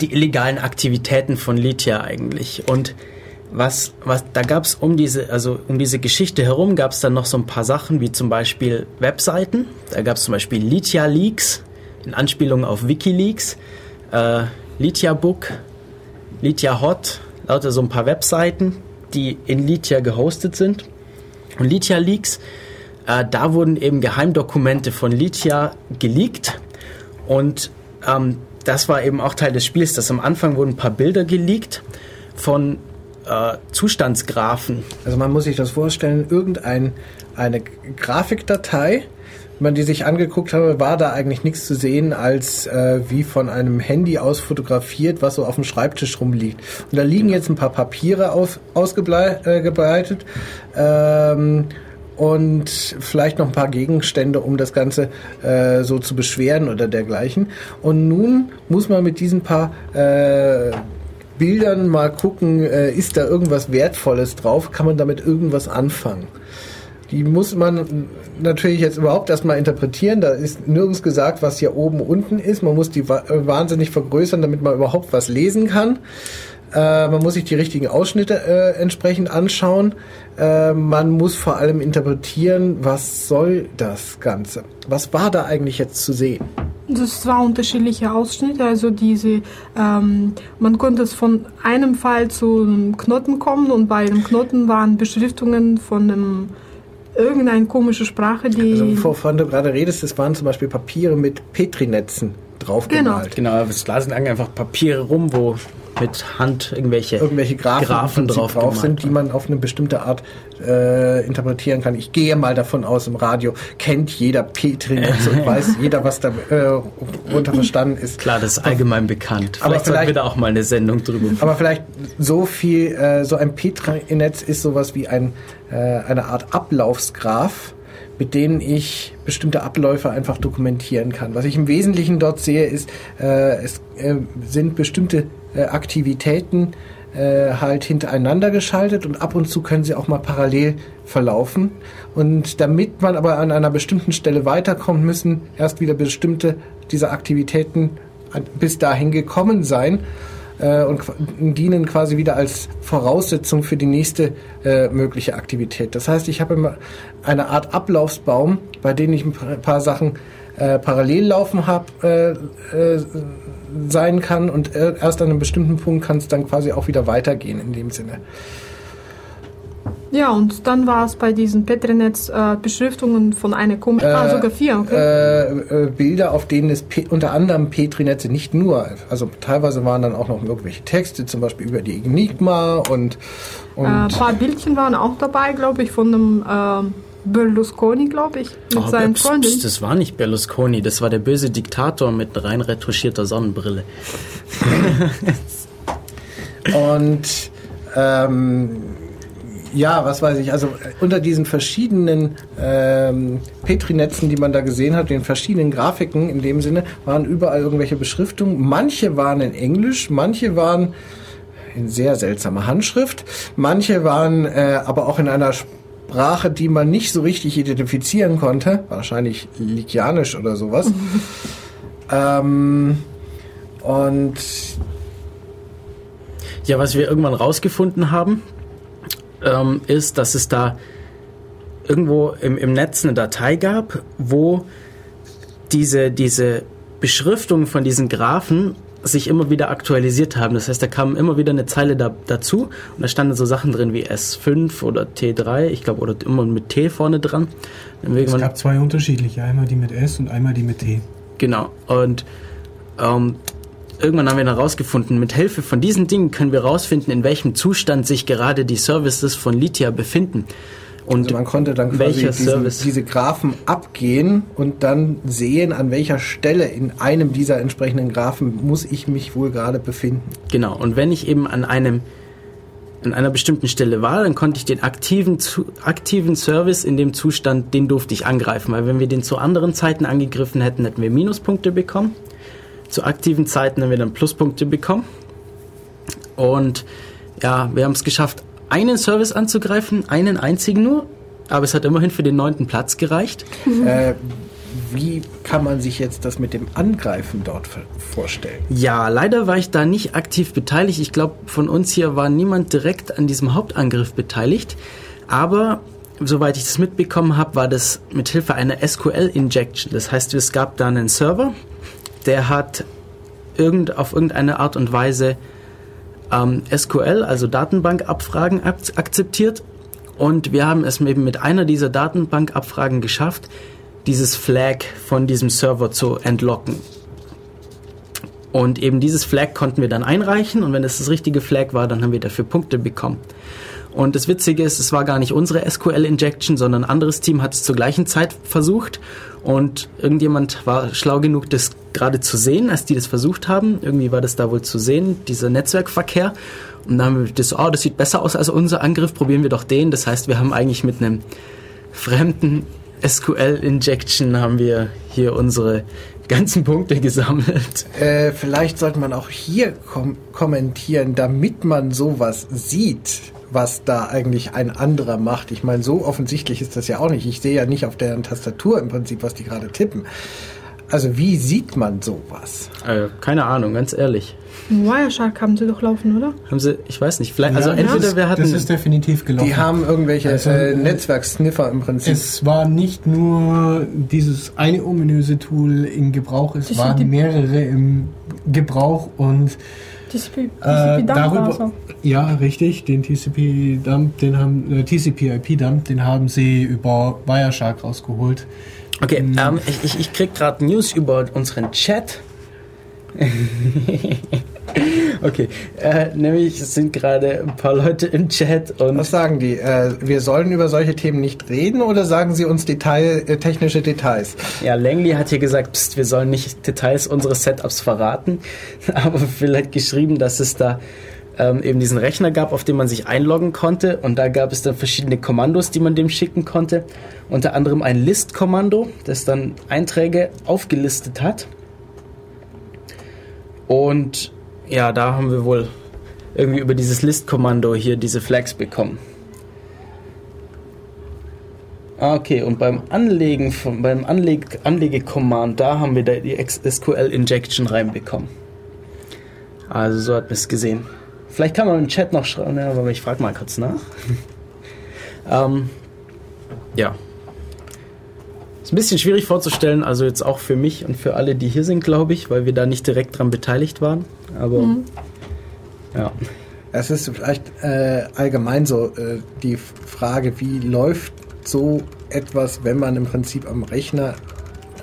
die illegalen Aktivitäten von Lydia eigentlich. Und was, was, da gab es um diese, also um diese Geschichte herum gab es dann noch so ein paar Sachen, wie zum Beispiel Webseiten. Da gab es zum Beispiel Lydia Leaks, in Anspielung auf WikiLeaks, äh, Lydia Book, Lydia Hot, lauter so ein paar Webseiten, die in Lydia gehostet sind. Und Lydia Leaks, äh, da wurden eben Geheimdokumente von Lydia geleakt und ähm, das war eben auch Teil des Spiels, dass am Anfang wurden ein paar Bilder geleakt von äh, Zustandsgraphen. Also man muss sich das vorstellen, irgendein eine Grafikdatei, man die sich angeguckt habe, war da eigentlich nichts zu sehen, als äh, wie von einem Handy aus fotografiert, was so auf dem Schreibtisch rumliegt. Und da liegen jetzt ein paar Papiere aus, ausgebreitet ähm, und vielleicht noch ein paar Gegenstände, um das Ganze äh, so zu beschweren oder dergleichen. Und nun muss man mit diesen paar äh, Bildern mal gucken, äh, ist da irgendwas Wertvolles drauf, kann man damit irgendwas anfangen. Die muss man natürlich jetzt überhaupt erstmal interpretieren. Da ist nirgends gesagt, was hier oben unten ist. Man muss die äh, wahnsinnig vergrößern, damit man überhaupt was lesen kann. Äh, man muss sich die richtigen Ausschnitte äh, entsprechend anschauen. Äh, man muss vor allem interpretieren, was soll das Ganze? Was war da eigentlich jetzt zu sehen? Das war unterschiedliche Ausschnitte, also diese, ähm, man konnte es von einem Fall zu einem Knoten kommen und bei dem Knoten waren Beschriftungen von einem irgendeine komische Sprache, die. Also, wovon du gerade redest, das waren zum Beispiel Papiere mit Petrinetzen draufgemalt. Genau, genau es lasen einfach Papiere rum, wo mit Hand irgendwelche, irgendwelche Grafen, Grafen drauf, drauf sind, die man auf eine bestimmte Art äh, interpretieren kann. Ich gehe mal davon aus, im Radio kennt jeder Petrinetz und weiß jeder, was da äh, runter verstanden ist. Klar, das ist allgemein bekannt. Vielleicht aber vielleicht wir da auch mal eine Sendung drüber. Aber vielleicht so viel, äh, so ein Petrinetz ist sowas wie ein, äh, eine Art Ablaufsgraph mit denen ich bestimmte Abläufe einfach dokumentieren kann. Was ich im Wesentlichen dort sehe, ist, äh, es äh, sind bestimmte äh, Aktivitäten äh, halt hintereinander geschaltet und ab und zu können sie auch mal parallel verlaufen. Und damit man aber an einer bestimmten Stelle weiterkommt, müssen erst wieder bestimmte dieser Aktivitäten bis dahin gekommen sein äh, und dienen quasi wieder als Voraussetzung für die nächste äh, mögliche Aktivität. Das heißt, ich habe immer eine Art Ablaufsbaum, bei dem ich ein paar Sachen äh, parallel laufen habe, äh, äh, sein kann und erst an einem bestimmten Punkt kann es dann quasi auch wieder weitergehen in dem Sinne. Ja, und dann war es bei diesen Petrinetz äh, Beschriftungen von einer Kom äh, ah, sogar vier, okay. Äh, äh, Bilder, auf denen es unter anderem Petrinetze, nicht nur, also teilweise waren dann auch noch irgendwelche Texte, zum Beispiel über die Enigma und, und ein paar Bildchen waren auch dabei, glaube ich, von einem ähm, Berlusconi, glaube ich, mit oh, seinen Freunden. Das war nicht Berlusconi, das war der böse Diktator mit rein retuschierter Sonnenbrille. und ähm, ja, was weiß ich, also äh, unter diesen verschiedenen ähm, Petrinetzen, die man da gesehen hat, den verschiedenen Grafiken in dem Sinne, waren überall irgendwelche Beschriftungen. Manche waren in Englisch, manche waren in sehr seltsamer Handschrift, manche waren äh, aber auch in einer Sprache, die man nicht so richtig identifizieren konnte, wahrscheinlich Likianisch oder sowas. ähm, und ja, was wir irgendwann rausgefunden haben, ähm, ist, dass es da irgendwo im, im Netz eine Datei gab, wo diese, diese Beschriftung von diesen Graphen sich immer wieder aktualisiert haben. Das heißt, da kam immer wieder eine Zeile da, dazu und da standen so Sachen drin wie S5 oder T3, ich glaube, oder immer mit T vorne dran. Es gab zwei unterschiedliche, einmal die mit S und einmal die mit T. Genau. Und ähm, irgendwann haben wir dann herausgefunden, mit Hilfe von diesen Dingen können wir herausfinden, in welchem Zustand sich gerade die Services von Litia befinden. Und also man konnte dann quasi diesen, diese Graphen abgehen und dann sehen, an welcher Stelle in einem dieser entsprechenden Graphen muss ich mich wohl gerade befinden. Genau, und wenn ich eben an einem an einer bestimmten Stelle war, dann konnte ich den aktiven, aktiven Service in dem Zustand, den durfte ich angreifen, weil wenn wir den zu anderen Zeiten angegriffen hätten, hätten wir Minuspunkte bekommen. Zu aktiven Zeiten haben wir dann Pluspunkte bekommen. Und ja, wir haben es geschafft, einen Service anzugreifen, einen einzigen nur, aber es hat immerhin für den neunten Platz gereicht. Äh, wie kann man sich jetzt das mit dem Angreifen dort vorstellen? Ja, leider war ich da nicht aktiv beteiligt. Ich glaube, von uns hier war niemand direkt an diesem Hauptangriff beteiligt. Aber soweit ich das mitbekommen habe, war das mit Hilfe einer SQL-Injection. Das heißt, es gab da einen Server, der hat irgend, auf irgendeine Art und Weise ähm, SQL, also Datenbankabfragen, ak akzeptiert. Und wir haben es eben mit einer dieser Datenbankabfragen geschafft, dieses Flag von diesem Server zu entlocken. Und eben dieses Flag konnten wir dann einreichen und wenn es das richtige Flag war, dann haben wir dafür Punkte bekommen. Und das Witzige ist, es war gar nicht unsere SQL-Injection, sondern ein anderes Team hat es zur gleichen Zeit versucht und irgendjemand war schlau genug, das gerade zu sehen, als die das versucht haben. Irgendwie war das da wohl zu sehen, dieser Netzwerkverkehr. Und dann haben wir das, oh, das sieht besser aus als unser Angriff, probieren wir doch den. Das heißt, wir haben eigentlich mit einem fremden SQL-Injection haben wir hier unsere ganzen Punkte gesammelt. Äh, vielleicht sollte man auch hier kom kommentieren, damit man sowas sieht was da eigentlich ein anderer macht. Ich meine, so offensichtlich ist das ja auch nicht. Ich sehe ja nicht auf deren Tastatur im Prinzip, was die gerade tippen. Also wie sieht man sowas? Äh, keine Ahnung, ganz ehrlich. Wireshark haben sie doch laufen, oder? Haben sie, ich weiß nicht, vielleicht, also Ja, entweder das, wir hatten. Das ist definitiv gelaufen. Die haben irgendwelche Also, äh, Netzwerksniffer im Prinzip. es war nicht nur dieses eine ominöse Tool in Gebrauch, es Das waren mehrere im Gebrauch und TCP, Äh, TCP darüber, also. ja, richtig. Den TCP-Dump, den haben äh, TCP-IP-Dump, den haben sie über Wireshark rausgeholt. Okay, ähm, ich, ich, ich krieg gerade News über unseren Chat. okay, äh, nämlich es sind gerade ein paar Leute im Chat und Was sagen die? Äh, wir sollen über solche Themen nicht reden oder sagen sie uns Detail, äh, technische Details? ja, Langley hat hier gesagt, pst, wir sollen nicht Details unseres Setups verraten, aber vielleicht geschrieben, dass es da ähm, eben diesen Rechner gab, auf dem man sich einloggen konnte und da gab es dann verschiedene Kommandos, die man dem schicken konnte. Unter anderem ein List-Kommando, das dann Einträge aufgelistet hat. Und ja, da haben wir wohl irgendwie über dieses List-Kommando hier diese Flags bekommen. Ah, Okay, und beim Anlegen von, beim Anleg Anlegekommand, da haben wir da die SQL-Injection reinbekommen. Also so hat man es gesehen. Vielleicht kann man im Chat noch schreiben, aber ich frage mal kurz nach. ähm, ja. Ist ein bisschen schwierig vorzustellen, also jetzt auch für mich und für alle, die hier sind, glaube ich, weil wir da nicht direkt dran beteiligt waren. Aber ja. Es ist vielleicht äh, allgemein so äh, die Frage, wie läuft so etwas, wenn man im Prinzip am Rechner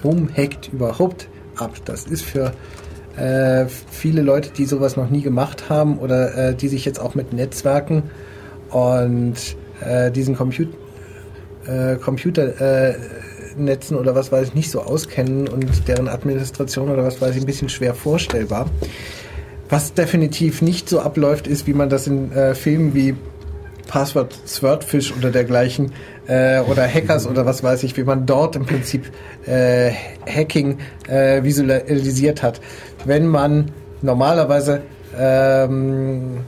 rumhackt, überhaupt ab? Das ist für äh, viele Leute, die sowas noch nie gemacht haben oder äh, die sich jetzt auch mit Netzwerken und äh, diesen Comput äh, Computer äh, Netzen oder was weiß ich nicht so auskennen und deren Administration oder was weiß ich ein bisschen schwer vorstellbar. Was definitiv nicht so abläuft, ist, wie man das in äh, Filmen wie Passwort Swordfish oder dergleichen äh, oder Hackers oder was weiß ich, wie man dort im Prinzip äh, Hacking äh, visualisiert hat. Wenn man normalerweise ähm,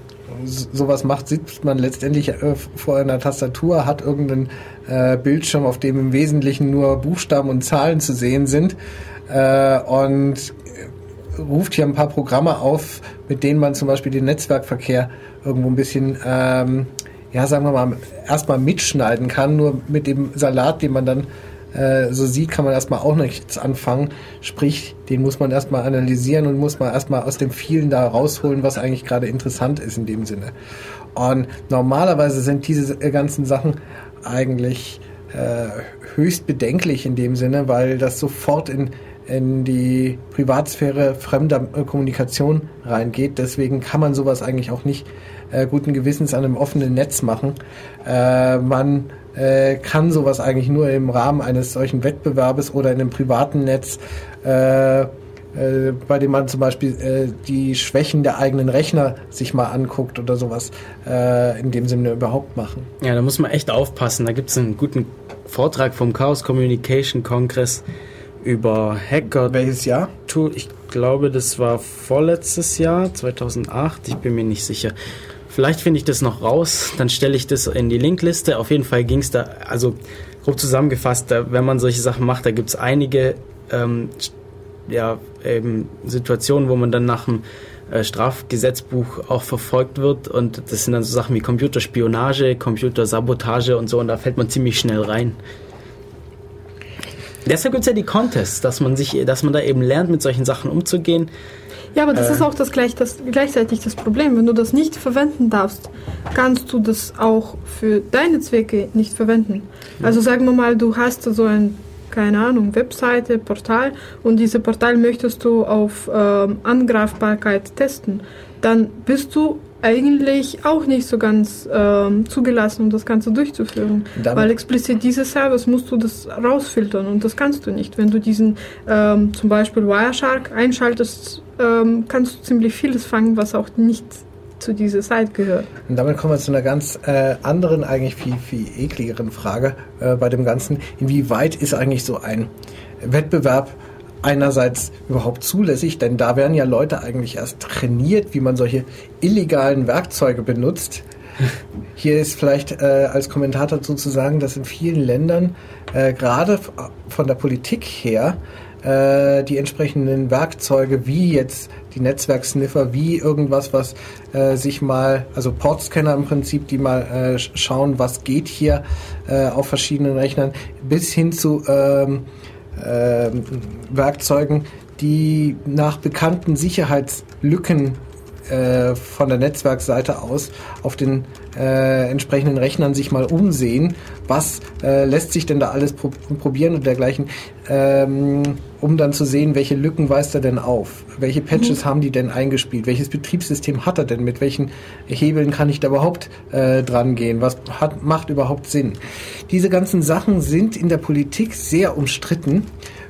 sowas macht, sitzt man letztendlich äh, vor einer Tastatur, hat irgendeinen äh, Bildschirm, auf dem im Wesentlichen nur Buchstaben und Zahlen zu sehen sind äh, und ruft hier ein paar Programme auf, mit denen man zum Beispiel den Netzwerkverkehr irgendwo ein bisschen, ähm, ja, sagen wir mal, erstmal mitschneiden kann. Nur mit dem Salat, den man dann äh, so sieht, kann man erstmal auch nichts anfangen. Sprich, den muss man erstmal analysieren und muss man erstmal aus dem vielen da rausholen, was eigentlich gerade interessant ist in dem Sinne. Und normalerweise sind diese ganzen Sachen eigentlich äh, höchst bedenklich in dem Sinne, weil das sofort in, in die Privatsphäre fremder äh, Kommunikation reingeht. Deswegen kann man sowas eigentlich auch nicht äh, guten Gewissens an einem offenen Netz machen. Äh, man äh, kann sowas eigentlich nur im Rahmen eines solchen Wettbewerbes oder in einem privaten Netz äh, äh, bei dem man zum Beispiel äh, die Schwächen der eigenen Rechner sich mal anguckt oder sowas äh, in dem Sinne überhaupt machen. Ja, da muss man echt aufpassen. Da gibt es einen guten Vortrag vom Chaos Communication Congress über Hacker Welches Jahr? Tool. Ich glaube, das war vorletztes Jahr, 2008. Ich bin mir nicht sicher. Vielleicht finde ich das noch raus, dann stelle ich das in die Linkliste. Auf jeden Fall ging es da, also grob zusammengefasst, da, wenn man solche Sachen macht, da gibt es einige ähm, ja, eben Situationen, wo man dann nach dem äh, Strafgesetzbuch auch verfolgt wird und das sind dann so Sachen wie Computerspionage, Computersabotage und so und da fällt man ziemlich schnell rein. Deshalb gibt es ja die Contests, dass man sich, dass man da eben lernt, mit solchen Sachen umzugehen. Ja, aber das Äh. ist auch das, gleich, das gleichzeitig das Problem. Wenn du das nicht verwenden darfst, kannst du das auch für deine Zwecke nicht verwenden. Also sagen wir mal, du hast so ein, keine Ahnung, Webseite, Portal und diese Portal möchtest du auf ähm, Angreifbarkeit testen. Dann bist du eigentlich auch nicht so ganz ähm, zugelassen, um das Ganze durchzuführen. Dann- Weil explizit diese Service musst du das rausfiltern und das kannst du nicht. Wenn du diesen ähm, zum Beispiel Wireshark einschaltest, ähm, kannst du ziemlich vieles fangen, was auch nicht zu dieser Seite gehört. Und damit kommen wir zu einer ganz äh, anderen, eigentlich viel, viel ekligeren Frage äh, bei dem Ganzen. Inwieweit ist eigentlich so ein Wettbewerb einerseits überhaupt zulässig? Denn da werden ja Leute eigentlich erst trainiert, wie man solche illegalen Werkzeuge benutzt. Hier ist vielleicht äh, als Kommentator dazu zu sagen, dass in vielen Ländern äh, gerade von der Politik her äh, die entsprechenden Werkzeuge wie jetzt die Netzwerksniffer, wie irgendwas, was äh, sich mal, also Portscanner im Prinzip, die mal äh, schauen, was geht hier äh, auf verschiedenen Rechnern, bis hin zu ähm, äh, Werkzeugen, die nach bekannten Sicherheitslücken äh, von der Netzwerkseite aus auf den äh, entsprechenden Rechnern sich mal umsehen, was äh, lässt sich denn da alles pro probieren und dergleichen, ähm, um dann zu sehen, welche Lücken weist er denn auf, welche Patches mhm. haben die denn eingespielt, welches Betriebssystem hat er denn, mit welchen Hebeln kann ich da überhaupt äh, dran gehen, was hat, macht überhaupt Sinn. Diese ganzen Sachen sind in der Politik sehr umstritten,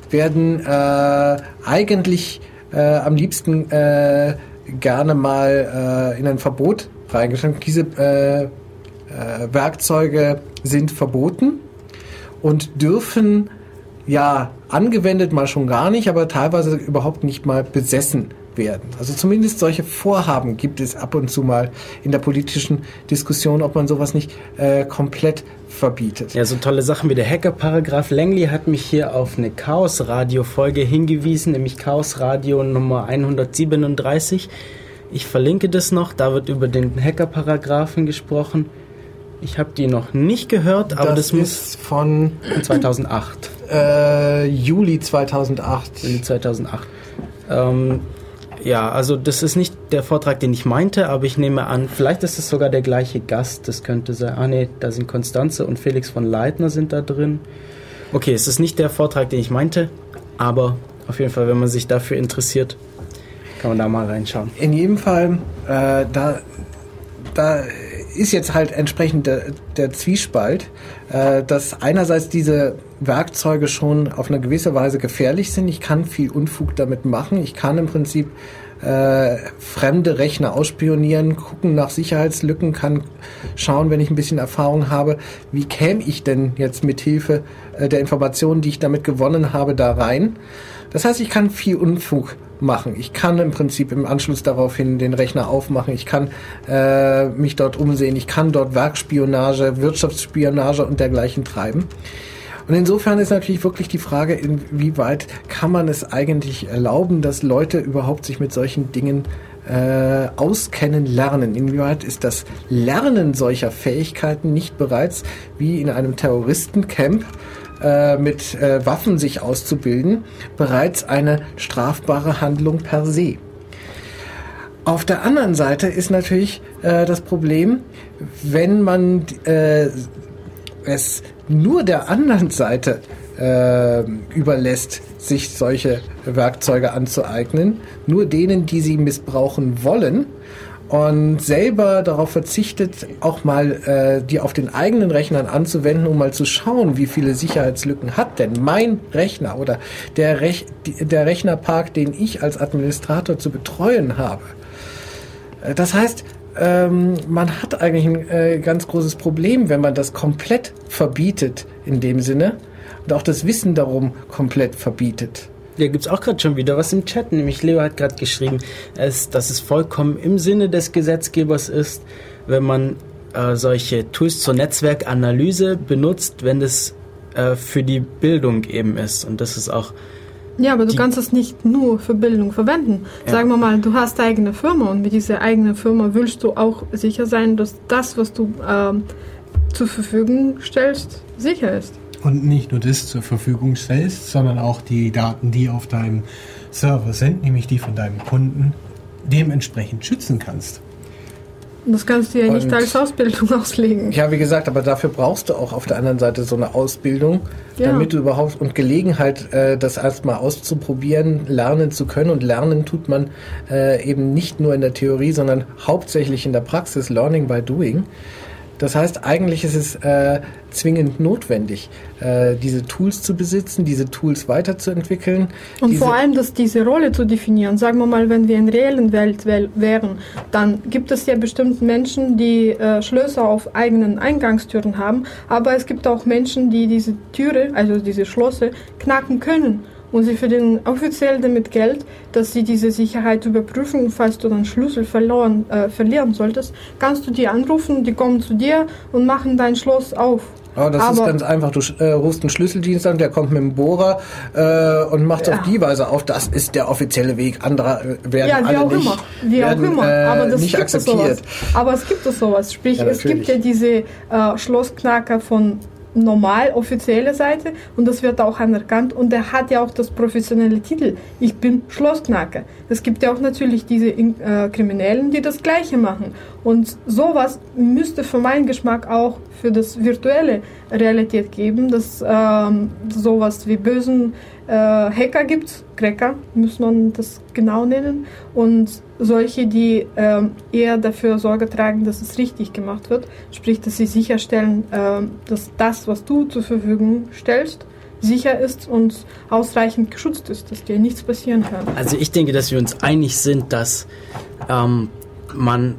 werden äh, eigentlich äh, am liebsten äh, gerne mal äh, in ein Verbot reingeschrieben. Diese äh, äh, Werkzeuge sind verboten und dürfen ja angewendet mal schon gar nicht, aber teilweise überhaupt nicht mal besessen werden. Also zumindest solche Vorhaben gibt es ab und zu mal in der politischen Diskussion, ob man sowas nicht äh, komplett verbietet. Ja, so tolle Sachen wie der Hacker-Paragraph. Langley hat mich hier auf eine Chaos-Radio-Folge hingewiesen, nämlich Chaos-Radio Nummer 137. Ich verlinke das noch, da wird über den Hacker-Paragraphen gesprochen. Ich habe die noch nicht gehört, aber das, das muss von 2008. Äh, Juli 2008. Juli 2008. Ähm, ja, also das ist nicht der Vortrag, den ich meinte, aber ich nehme an, vielleicht ist es sogar der gleiche Gast. Das könnte sein. Ah nee, da sind Konstanze und Felix von Leitner sind da drin. Okay, es ist nicht der Vortrag, den ich meinte, aber auf jeden Fall, wenn man sich dafür interessiert, kann man da mal reinschauen. In jedem Fall, äh, da, da ist jetzt halt entsprechend der, der Zwiespalt, äh, dass einerseits diese Werkzeuge schon auf eine gewisse Weise gefährlich sind. Ich kann viel Unfug damit machen. Ich kann im Prinzip äh, fremde Rechner ausspionieren, gucken nach Sicherheitslücken, kann schauen, wenn ich ein bisschen Erfahrung habe, wie käme ich denn jetzt mit Hilfe äh, der Informationen, die ich damit gewonnen habe, da rein. Das heißt, ich kann viel Unfug machen. Ich kann im Prinzip im Anschluss daraufhin den Rechner aufmachen. Ich kann äh, mich dort umsehen. Ich kann dort Werkspionage, Wirtschaftsspionage und dergleichen treiben. Und insofern ist natürlich wirklich die Frage, inwieweit kann man es eigentlich erlauben, dass Leute überhaupt sich mit solchen Dingen äh, auskennen, lernen. Inwieweit ist das Lernen solcher Fähigkeiten nicht bereits wie in einem Terroristencamp äh, mit äh, Waffen sich auszubilden, bereits eine strafbare Handlung per se. Auf der anderen Seite ist natürlich äh, das Problem, wenn man äh, es nur der anderen Seite äh, überlässt, sich solche Werkzeuge anzueignen, nur denen, die sie missbrauchen wollen, und selber darauf verzichtet, auch mal äh, die auf den eigenen Rechnern anzuwenden, um mal zu schauen, wie viele Sicherheitslücken hat denn mein Rechner oder der, Rech der Rechnerpark, den ich als Administrator zu betreuen habe. Äh, das heißt, ähm, man hat eigentlich ein äh, ganz großes Problem, wenn man das komplett verbietet in dem Sinne und auch das Wissen darum komplett verbietet. Da gibt es auch gerade schon wieder was im Chat, nämlich Leo hat gerade geschrieben, es, dass es vollkommen im Sinne des Gesetzgebers ist, wenn man äh, solche Tools zur Netzwerkanalyse benutzt, wenn das äh, für die Bildung eben ist. Und das ist auch. Ja, aber du kannst es nicht nur für Bildung verwenden. Ja. Sagen wir mal, du hast eigene Firma und mit dieser eigenen Firma willst du auch sicher sein, dass das, was du äh, zur Verfügung stellst, sicher ist und nicht nur das zur Verfügung stellst, sondern auch die Daten, die auf deinem Server sind, nämlich die von deinem Kunden, dementsprechend schützen kannst. Das kannst du ja nicht als Ausbildung auslegen. Ja, wie gesagt, aber dafür brauchst du auch auf der anderen Seite so eine Ausbildung, ja. damit du überhaupt und Gelegenheit, äh, das erstmal auszuprobieren, lernen zu können. Und lernen tut man äh, eben nicht nur in der Theorie, sondern hauptsächlich in der Praxis, Learning by Doing. Das heißt, eigentlich ist es äh, zwingend notwendig, äh, diese Tools zu besitzen, diese Tools weiterzuentwickeln. Und vor allem, dass diese Rolle zu definieren. Sagen wir mal, wenn wir in der reellen Welt wären, dann gibt es ja bestimmt Menschen, die äh, Schlösser auf eigenen Eingangstüren haben, aber es gibt auch Menschen, die diese Türe, also diese Schlosse, knacken können. Und sie verdienen offiziell damit Geld, dass sie diese Sicherheit überprüfen. Falls du dann Schlüssel verloren, äh, verlieren solltest, kannst du die anrufen, die kommen zu dir und machen dein Schloss auf. Oh, das Aber- ist ganz einfach. Du äh, rufst einen Schlüsseldienst an, der kommt mit dem Bohrer äh, und macht es Ja. auf die Weise auf. Das ist der offizielle Weg. Andere äh, werden Ja, wie alle auch nicht, immer. Wie werden, auch immer. Äh, Aber das nicht gibt es akzeptiert. sowas. Aber es gibt es sowas. Sprich, Ja, es gibt ja diese äh, Schlossknacker von normal offizielle Seite und das wird auch anerkannt und er hat ja auch das professionelle Titel. Ich bin Schlossknacker. Es gibt ja auch natürlich diese äh, Kriminellen, die das Gleiche machen. Und sowas müsste für meinen Geschmack auch für das virtuelle Realität geben, dass ähm, sowas wie bösen äh, Hacker gibt, Cracker muss man das genau nennen, und solche, die ähm, eher dafür Sorge tragen, dass es richtig gemacht wird, sprich, dass sie sicherstellen, ähm, dass das, was du zur Verfügung stellst, sicher ist und ausreichend geschützt ist, dass dir nichts passieren kann. Also ich denke, dass wir uns einig sind, dass ähm, man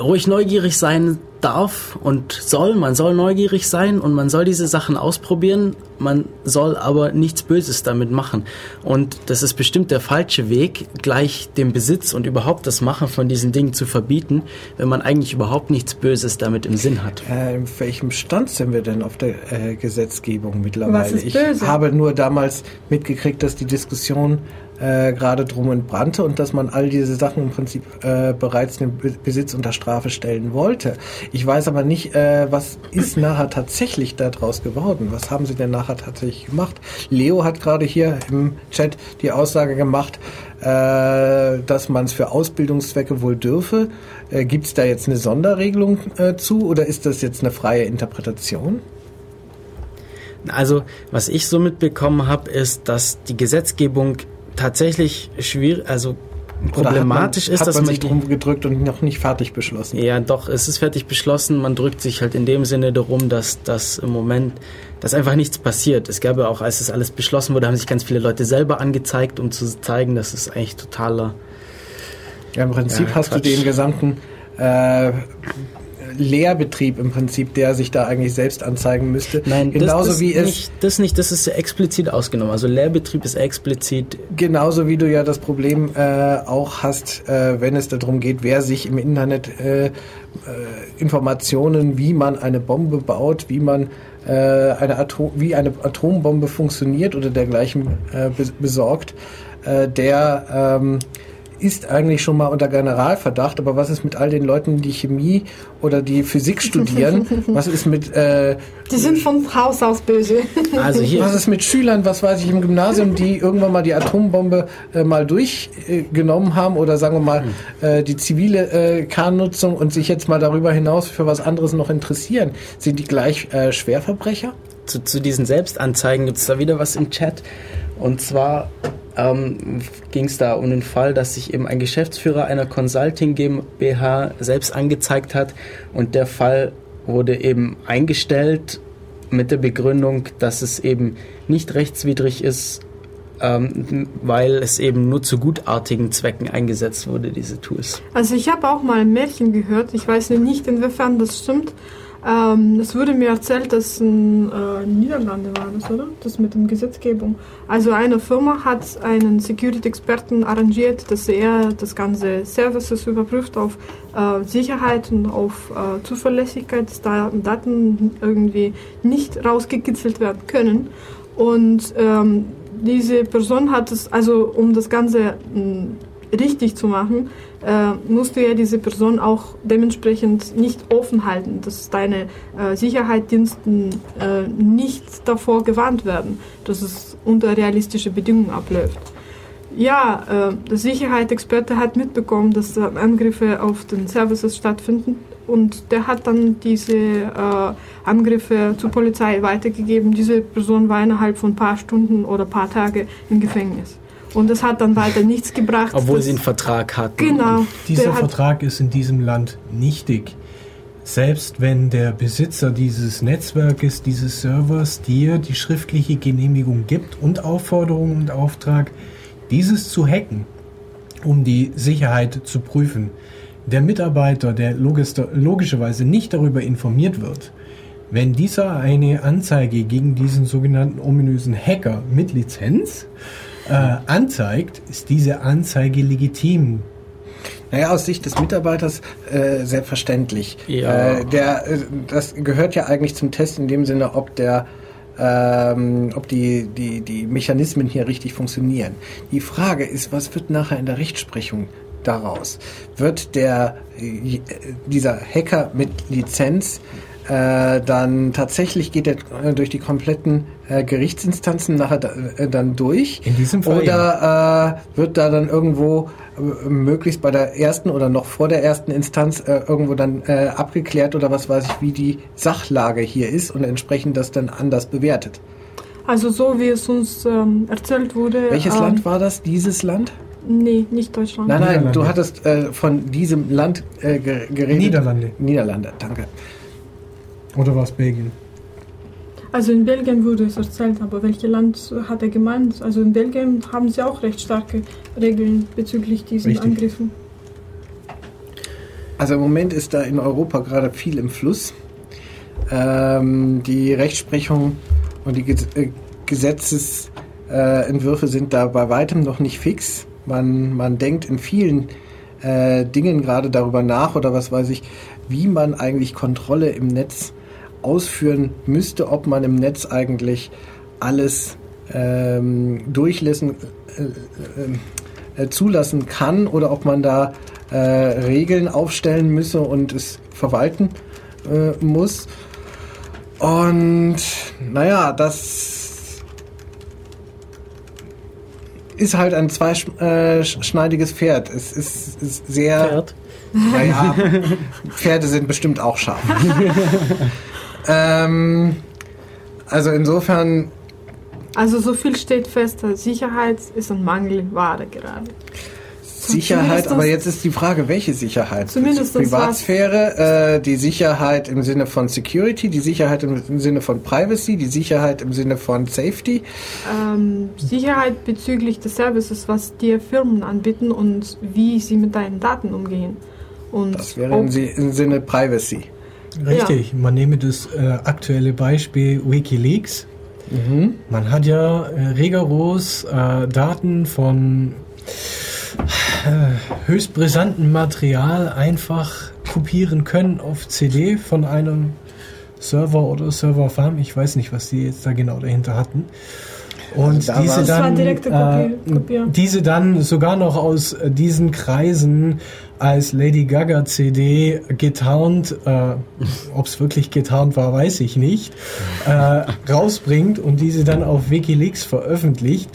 ruhig neugierig sein darf und soll. Man soll neugierig sein und man soll diese Sachen ausprobieren. Man soll aber nichts Böses damit machen. Und das ist bestimmt der falsche Weg, gleich den Besitz und überhaupt das Machen von diesen Dingen zu verbieten, wenn man eigentlich überhaupt nichts Böses damit im Sinn hat. Äh, in welchem Stand sind wir denn auf der äh, Gesetzgebung mittlerweile? Was ist ich böse? habe nur damals mitgekriegt, dass die Diskussion äh, gerade drum entbrannte und dass man all diese Sachen im Prinzip äh, bereits den Be Besitz unter Strafe stellen wollte. Ich weiß aber nicht, äh, was ist nachher tatsächlich daraus geworden? Was haben sie denn nachher tatsächlich gemacht? Leo hat gerade hier im Chat die Aussage gemacht, äh, dass man es für Ausbildungszwecke wohl dürfe. Äh, Gibt es da jetzt eine Sonderregelung äh, zu oder ist das jetzt eine freie Interpretation? Also, was ich so mitbekommen habe, ist, dass die Gesetzgebung tatsächlich schwierig, also problematisch Oder ist, man, dass hat man man sich drum gedrückt und noch nicht fertig beschlossen. Ja, doch, es ist fertig beschlossen. Man drückt sich halt in dem Sinne darum, dass, dass im Moment, dass einfach nichts passiert. Es gab ja auch, als das alles beschlossen wurde, haben sich ganz viele Leute selber angezeigt, um zu zeigen, dass es eigentlich totaler. Ja, im Prinzip Ja, hast Quatsch. du den gesamten äh, Lehrbetrieb im Prinzip, der sich da eigentlich selbst anzeigen müsste. Nein, genauso das, das wie es nicht, das nicht, das ist ja explizit ausgenommen. Also Lehrbetrieb ist explizit. genauso wie du ja das Problem äh, auch hast, äh, wenn es darum geht, wer sich im Internet äh, äh, Informationen, wie man eine Bombe baut, wie man äh, eine Atom, wie eine Atombombe funktioniert oder dergleichen äh, bes- besorgt, der ähm, ist eigentlich schon mal unter Generalverdacht, aber was ist mit all den Leuten, die Chemie oder die Physik studieren? was ist mit äh, Die sind von Haus aus böse. Also hier, was ist mit Schülern, was weiß ich, im Gymnasium, die irgendwann mal die Atombombe äh, mal durchgenommen haben oder sagen wir mal äh, die zivile äh, Kernnutzung und sich jetzt mal darüber hinaus für was anderes noch interessieren? Sind die gleich äh, Schwerverbrecher? zu, zu diesen Selbstanzeigen gibt es da wieder was im Chat. Und zwar ähm, ging es da um den Fall, dass sich eben ein Geschäftsführer einer Consulting GmbH selbst angezeigt hat und der Fall wurde eben eingestellt mit der Begründung, dass es eben nicht rechtswidrig ist, ähm, weil es eben nur zu gutartigen Zwecken eingesetzt wurde, diese Tools. Also ich habe auch mal ein Märchen gehört, ich weiß nicht inwiefern das stimmt. Ähm, es wurde mir erzählt, dass in äh, Niederlande war das, oder? Das mit dem Gesetzgebung. Also eine Firma hat einen Security-Experten arrangiert, dass er das ganze Services überprüft auf äh, Sicherheit und auf äh, Zuverlässigkeit, dass da Daten irgendwie nicht rausgekitzelt werden können. Und ähm, diese Person hat es, also um das Ganze mh, richtig zu machen, äh, musst du ja diese Person auch dementsprechend nicht offen halten, dass deine äh, Sicherheitsdiensten äh, nicht davor gewarnt werden, dass es unter realistische Bedingungen abläuft. Ja, äh, der Sicherheitsexperte hat mitbekommen, dass da Angriffe auf den Services stattfinden und der hat dann diese äh, Angriffe zur Polizei weitergegeben. Diese Person war innerhalb von ein paar Stunden oder ein paar Tage im Gefängnis. Und das hat dann weiter nichts gebracht. Obwohl sie einen Vertrag hatten. Genau. Dieser hat, Vertrag ist in diesem Land nichtig. Selbst wenn der Besitzer dieses Netzwerkes, dieses Servers dir die schriftliche Genehmigung gibt und Aufforderung und Auftrag, dieses zu hacken, um die Sicherheit zu prüfen, der Mitarbeiter, der logisch, logischerweise nicht darüber informiert wird, Wenn dieser eine Anzeige gegen diesen sogenannten ominösen Hacker mit Lizenz äh, anzeigt, ist diese Anzeige legitim. Naja, aus Sicht des Mitarbeiters äh, selbstverständlich. Ja. Äh, der, äh, das gehört ja eigentlich zum Test in dem Sinne, ob der ähm, ob die, die, die Mechanismen hier richtig funktionieren. Die Frage ist, was wird nachher in der Rechtsprechung daraus? Wird der, äh, dieser Hacker mit Lizenz äh, dann tatsächlich geht er äh, durch die kompletten äh, Gerichtsinstanzen nachher da, äh, dann durch. In diesem Fall, Oder äh, wird da dann irgendwo äh, möglichst bei der ersten oder noch vor der ersten Instanz äh, irgendwo dann äh, abgeklärt oder was weiß ich, wie die Sachlage hier ist und entsprechend das dann anders bewertet. Also so wie es uns ähm, erzählt wurde. Welches ähm, Land war das? Dieses Land? Nee, nicht Deutschland. Nein, nein, du hattest äh, von diesem Land äh, ge- geredet. Niederlande. Niederlande, danke. Oder war es Belgien? Also in Belgien wurde es erzählt, aber welches Land hat er gemeint? Also in Belgien haben sie auch recht starke Regeln bezüglich diesen Richtig. Angriffen. Also im Moment ist da in Europa gerade viel im Fluss. Ähm, die Rechtsprechung und die äh, Gesetzesentwürfe äh, Entwürfe sind da bei weitem noch nicht fix. Man, man denkt in vielen äh, Dingen gerade darüber nach oder was weiß ich, wie man eigentlich Kontrolle im Netz ausführen müsste, ob man im Netz eigentlich alles ähm, durchlassen, äh, äh, zulassen kann oder ob man da äh, Regeln aufstellen müsse und es verwalten äh, muss. Und naja, das ist halt ein zweischneidiges Pferd. Es ist, ist sehr. Pferd. Naja, Pferde sind bestimmt auch scharf. ähm, also insofern Also so viel steht fest, Sicherheit ist ein Mangelware gerade. Sicherheit, aber jetzt ist die Frage, welche Sicherheit? Zumindest Privatsphäre, äh, die Sicherheit im Sinne von Security, die Sicherheit im, im Sinne von Privacy, die Sicherheit im Sinne von Safety. Ähm, Sicherheit bezüglich des Services, was dir Firmen anbieten und wie sie mit deinen Daten umgehen. Und Das wäre im, im Sinne Privacy. Richtig, man nehme das äh, aktuelle Beispiel Wikileaks. Man hat ja äh, rigoros äh, Daten von äh, höchst brisanten Material einfach kopieren können auf CD von einem Server oder Serverfarm. Ich weiß nicht, was die jetzt da genau dahinter hatten. Und Also da diese dann, Kopie- äh, Kopie. diese dann sogar noch aus äh, diesen Kreisen als Lady Gaga CD getaunt, äh, ob es wirklich getaunt war, weiß ich nicht, äh, rausbringt und diese dann auf WikiLeaks veröffentlicht,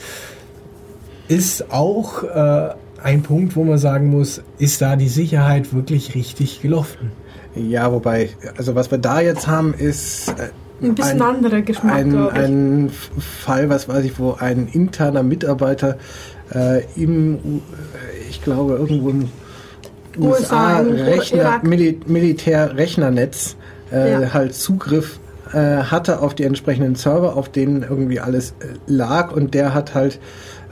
ist auch äh, ein Punkt, wo man sagen muss, ist da die Sicherheit wirklich richtig gelaufen? Ja, wobei, also was wir da jetzt haben, ist äh, ein bisschen anderer Geschmack, ein, ein Fall, was weiß ich, wo ein interner Mitarbeiter äh, im, U- ich glaube, irgendwo im USA, im USA-Rechner, Irak. Mili Militär-Rechnernetz äh, Ja. halt Zugriff äh, hatte auf die entsprechenden Server, auf denen irgendwie alles äh, lag und der hat halt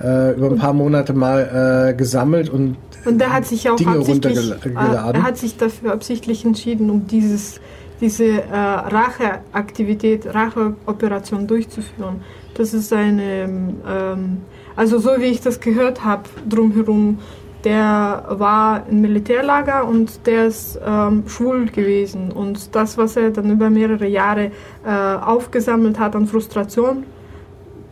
äh, über ein paar Monate mal äh, gesammelt und Und der hat sich auch Dinge runtergeladen. äh, er hat sich dafür absichtlich entschieden, um dieses, diese äh, Racheaktivität, Racheoperation durchzuführen. Das ist eine, ähm, also so wie ich das gehört habe, drumherum, der war im Militärlager und der ist ähm, schwul gewesen. Und das, was er dann über mehrere Jahre äh, aufgesammelt hat an Frustration,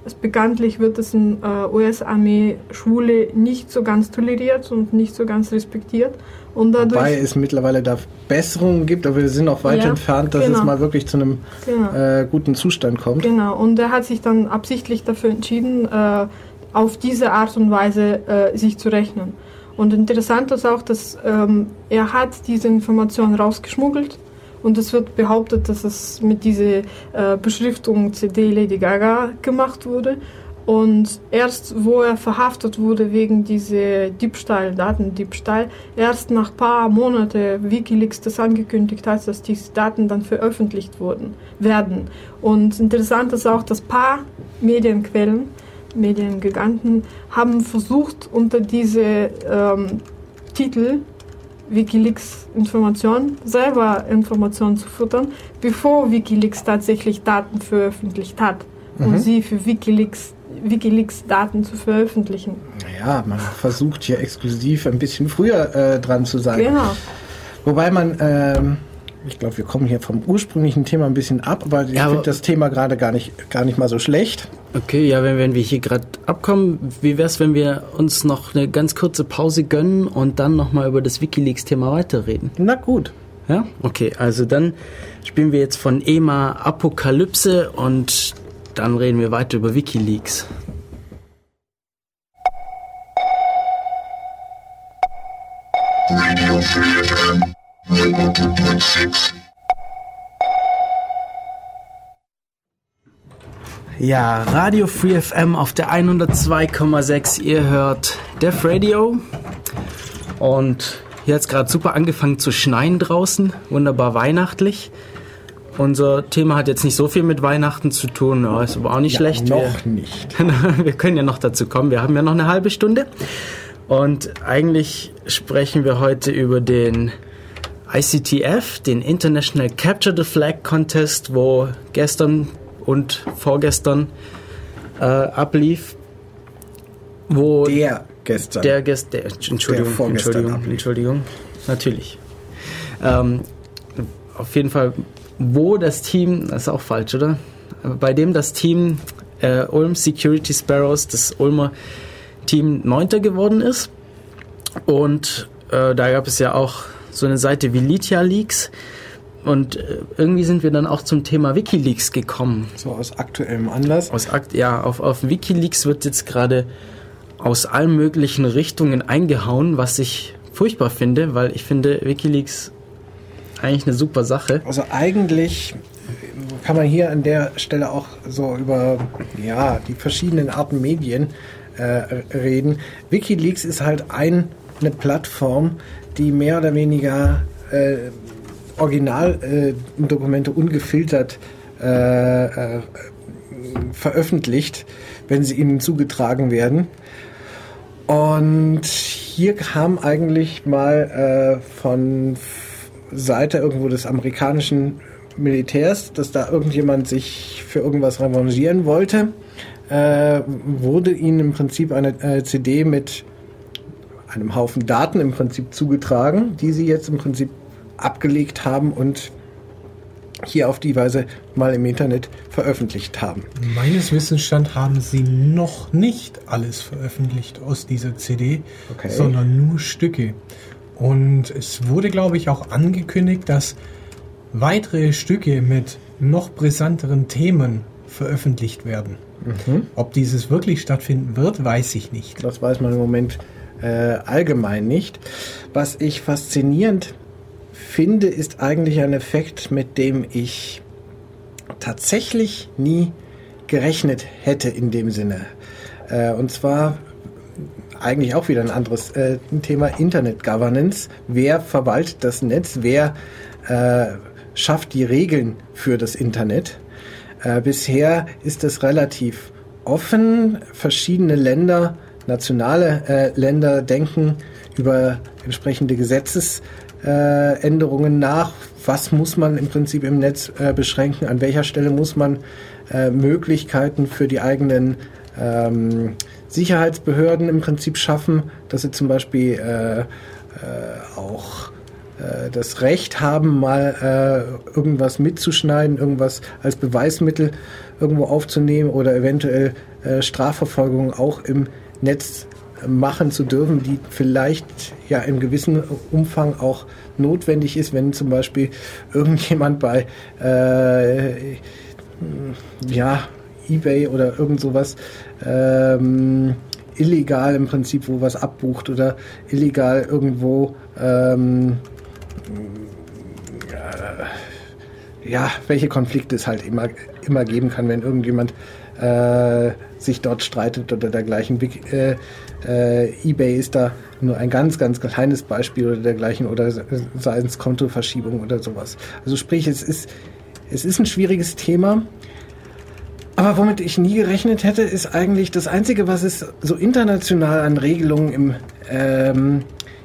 es bekanntlich wird es in äh, US-Armee Schwule nicht so ganz toleriert und nicht so ganz respektiert. Und dadurch, Wobei es mittlerweile da Besserungen gibt, aber wir sind noch weit Ja, entfernt, dass genau. es mal wirklich zu einem genau, äh, guten Zustand kommt. genau. Und er hat sich dann absichtlich dafür entschieden, äh, auf diese Art und Weise äh, sich zu rechnen. Und interessant ist auch, dass ähm, er hat diese Information rausgeschmuggelt und es wird behauptet, dass es mit dieser äh, Beschriftung CD Lady Gaga gemacht wurde. Und erst, wo er verhaftet wurde wegen dieser Diebstahl, Datendiebstahl, erst nach ein paar Monaten Wikileaks das angekündigt hat, dass diese Daten dann veröffentlicht wurden, werden. Und interessant ist auch, dass ein paar Medienquellen, Mediengiganten, haben versucht, unter diese ähm, Titel Wikileaks Informationen, selber Informationen zu füttern, bevor Wikileaks tatsächlich Daten veröffentlicht hat mhm. und sie für Wikileaks Wikileaks Daten zu veröffentlichen. Naja, man versucht hier exklusiv ein bisschen früher äh, dran zu sein. Genau. Wobei man, ähm, ich glaube, wir kommen hier vom ursprünglichen Thema ein bisschen ab, aber ich ja, finde das Thema gerade gar nicht, gar nicht mal so schlecht. Okay, ja, wenn, wenn wir hier gerade abkommen, wie wäre es, wenn wir uns noch eine ganz kurze Pause gönnen und dann nochmal über das Wikileaks-Thema weiterreden? Na gut. Ja, okay, also dann spielen wir jetzt von EMA Apokalypse und dann reden wir weiter über Wikileaks. Radio Free FM 102.6 Ja, Radio Free FM auf der 102,6. Ihr hört Def Radio. Und hier hat es gerade super angefangen zu schneien draußen. Wunderbar weihnachtlich. Unser Thema hat jetzt nicht so viel mit Weihnachten zu tun, ja, ist aber auch nicht ja, schlecht. Noch wir, nicht. wir können ja noch dazu kommen. Wir haben ja noch eine halbe Stunde. Und eigentlich sprechen wir heute über den ICTF, den International Capture the Flag Contest, wo gestern und vorgestern äh, ablief. Wo der gestern. Der gestern. Entschuldigung, der Entschuldigung, ablief. Entschuldigung. Natürlich. Ähm, auf jeden Fall wo das Team, das ist auch falsch, oder? Bei dem das Team äh, Ulm Security Sparrows, das Ulmer Team Neunter geworden ist. Und äh, da gab es ja auch so eine Seite wie Lydia Leaks. Und äh, irgendwie sind wir dann auch zum Thema Wikileaks gekommen. So aus aktuellem Anlass? Aus Akt, ja, auf, auf Wikileaks wird jetzt gerade aus allen möglichen Richtungen eingehauen, was ich furchtbar finde, weil ich finde, Wikileaks eigentlich eine super Sache. Also eigentlich kann man hier an der Stelle auch so über ja, die verschiedenen Arten Medien äh, reden. Wikileaks ist halt ein, eine Plattform, die mehr oder weniger äh, Originaldokumente äh, ungefiltert äh, äh, veröffentlicht, wenn sie ihnen zugetragen werden. Und hier kam eigentlich mal äh, von Seite irgendwo des amerikanischen Militärs, dass da irgendjemand sich für irgendwas revanchieren wollte, äh, wurde ihnen im Prinzip eine äh, CD mit einem Haufen Daten im Prinzip zugetragen, die sie jetzt im Prinzip abgelegt haben und hier auf die Weise mal im Internet veröffentlicht haben. Meines Wissensstand haben sie noch nicht alles veröffentlicht aus dieser CD, okay. sondern nur Stücke. Und es wurde, glaube ich, auch angekündigt, dass weitere Stücke mit noch brisanteren Themen veröffentlicht werden. Mhm. Ob dieses wirklich stattfinden wird, weiß ich nicht. Das weiß man im Moment äh, allgemein nicht. Was ich faszinierend finde, ist eigentlich ein Effekt, mit dem ich tatsächlich nie gerechnet hätte in dem Sinne. Äh, und zwar eigentlich auch wieder ein anderes äh, Thema Internet Governance. Wer verwaltet das Netz? Wer äh, schafft die Regeln für das Internet? Äh, bisher ist es relativ offen. Verschiedene Länder, nationale äh, Länder denken über entsprechende Gesetzesänderungen nach. Was muss man im Prinzip im Netz äh, beschränken? An welcher Stelle muss man äh, Möglichkeiten für die eigenen ähm, Sicherheitsbehörden im Prinzip schaffen, dass sie zum Beispiel äh, äh, auch äh, das Recht haben, mal äh, irgendwas mitzuschneiden, irgendwas als Beweismittel irgendwo aufzunehmen oder eventuell äh, Strafverfolgung auch im Netz machen zu dürfen, die vielleicht ja im gewissen Umfang auch notwendig ist, wenn zum Beispiel irgendjemand bei äh, ja eBay oder irgend sowas ähm, illegal im Prinzip wo was abbucht oder illegal irgendwo ähm, äh, ja, welche Konflikte es halt immer, immer geben kann, wenn irgendjemand äh, sich dort streitet oder dergleichen. Äh, äh, eBay ist da nur ein ganz, ganz kleines Beispiel oder dergleichen oder seien es Kontoverschiebung oder sowas. Also sprich, es ist, es ist ein schwieriges Thema. Aber womit ich nie gerechnet hätte, ist eigentlich das Einzige, was es so international an Regelungen im, ähm,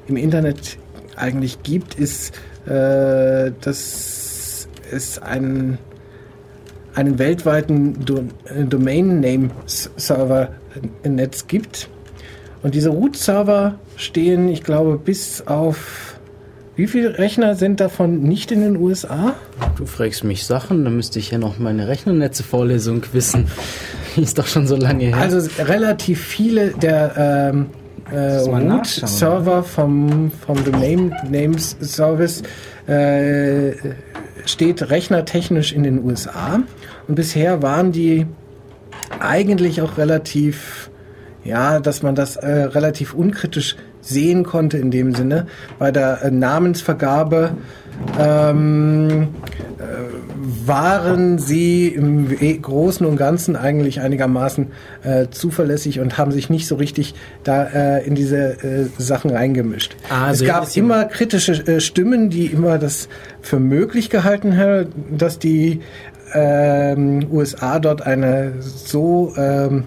im Internet eigentlich gibt, ist, äh, dass es einen, einen weltweiten Do Domain-Name-Server-Netz gibt. Und diese Root-Server stehen, ich glaube, bis auf wie viele Rechner sind davon nicht in den USA? Du fragst mich Sachen, dann müsste ich ja noch meine Rechnernetze-Vorlesung wissen. Die ist doch schon so lange her. Also relativ viele der ähm, äh, Root-Server vom, vom Domain Names Service äh, steht rechnertechnisch in den USA. Und bisher waren die eigentlich auch relativ, ja, dass man das äh, relativ unkritisch sehen konnte in dem Sinne. Bei der äh, Namensvergabe ähm, äh, waren sie im Großen und Ganzen eigentlich einigermaßen äh, zuverlässig und haben sich nicht so richtig da äh, in diese äh, Sachen reingemischt. Also es gab immer kritische äh, Stimmen, die immer das für möglich gehalten haben, dass die ähm, USA dort eine so ähm,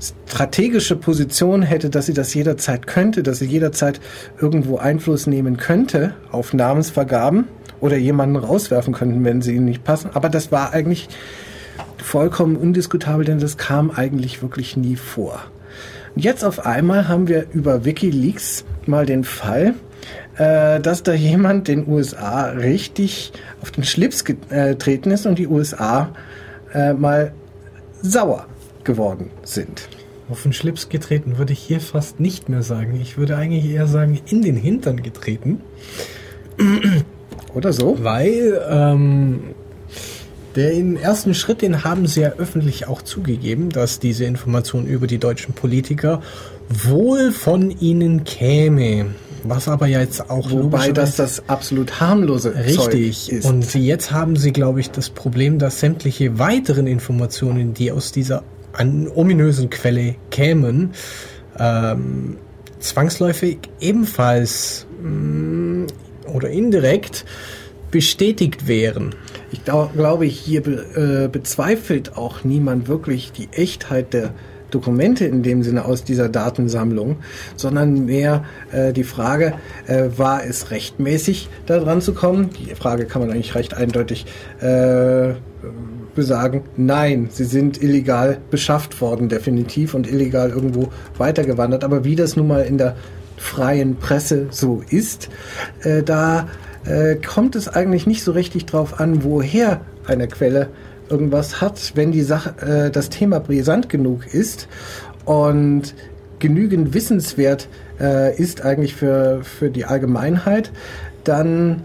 strategische Position hätte, dass sie das jederzeit könnte, dass sie jederzeit irgendwo Einfluss nehmen könnte auf Namensvergaben oder jemanden rauswerfen könnten, wenn sie ihnen nicht passen. Aber das war eigentlich vollkommen undiskutabel, denn das kam eigentlich wirklich nie vor. Und jetzt auf einmal haben wir über Wikileaks mal den Fall, äh, dass da jemand den USA richtig auf den Schlips getreten ist und die USA äh, mal sauer geworden sind. Auf den Schlips getreten würde ich hier fast nicht mehr sagen. Ich würde eigentlich eher sagen, in den Hintern getreten. Oder so? Weil ähm, den ersten Schritt, den haben sie ja öffentlich auch zugegeben, dass diese Information über die deutschen Politiker wohl von ihnen käme. Was aber ja jetzt auch Wobei das das absolut harmlose richtig Zeug ist. Und jetzt haben sie, glaube ich, das Problem, dass sämtliche weiteren Informationen, die aus dieser ominösen Quelle kämen, ähm, zwangsläufig ebenfalls mh, mm, oder indirekt bestätigt wären. Ich glaube, hier äh, bezweifelt auch niemand wirklich die Echtheit der Dokumente in dem Sinne aus dieser Datensammlung, sondern mehr äh, die Frage, äh, war es rechtmäßig, da dran zu kommen? Die Frage kann man eigentlich recht eindeutig besagen, nein, sie sind illegal beschafft worden, definitiv, und illegal irgendwo weitergewandert. Aber wie das nun mal in der freien Presse so ist, äh, da äh, kommt es eigentlich nicht so richtig drauf an, woher eine Quelle irgendwas hat, wenn die Sache, äh, das Thema brisant genug ist. Und genügend wissenswert äh, ist eigentlich für, für die Allgemeinheit, dann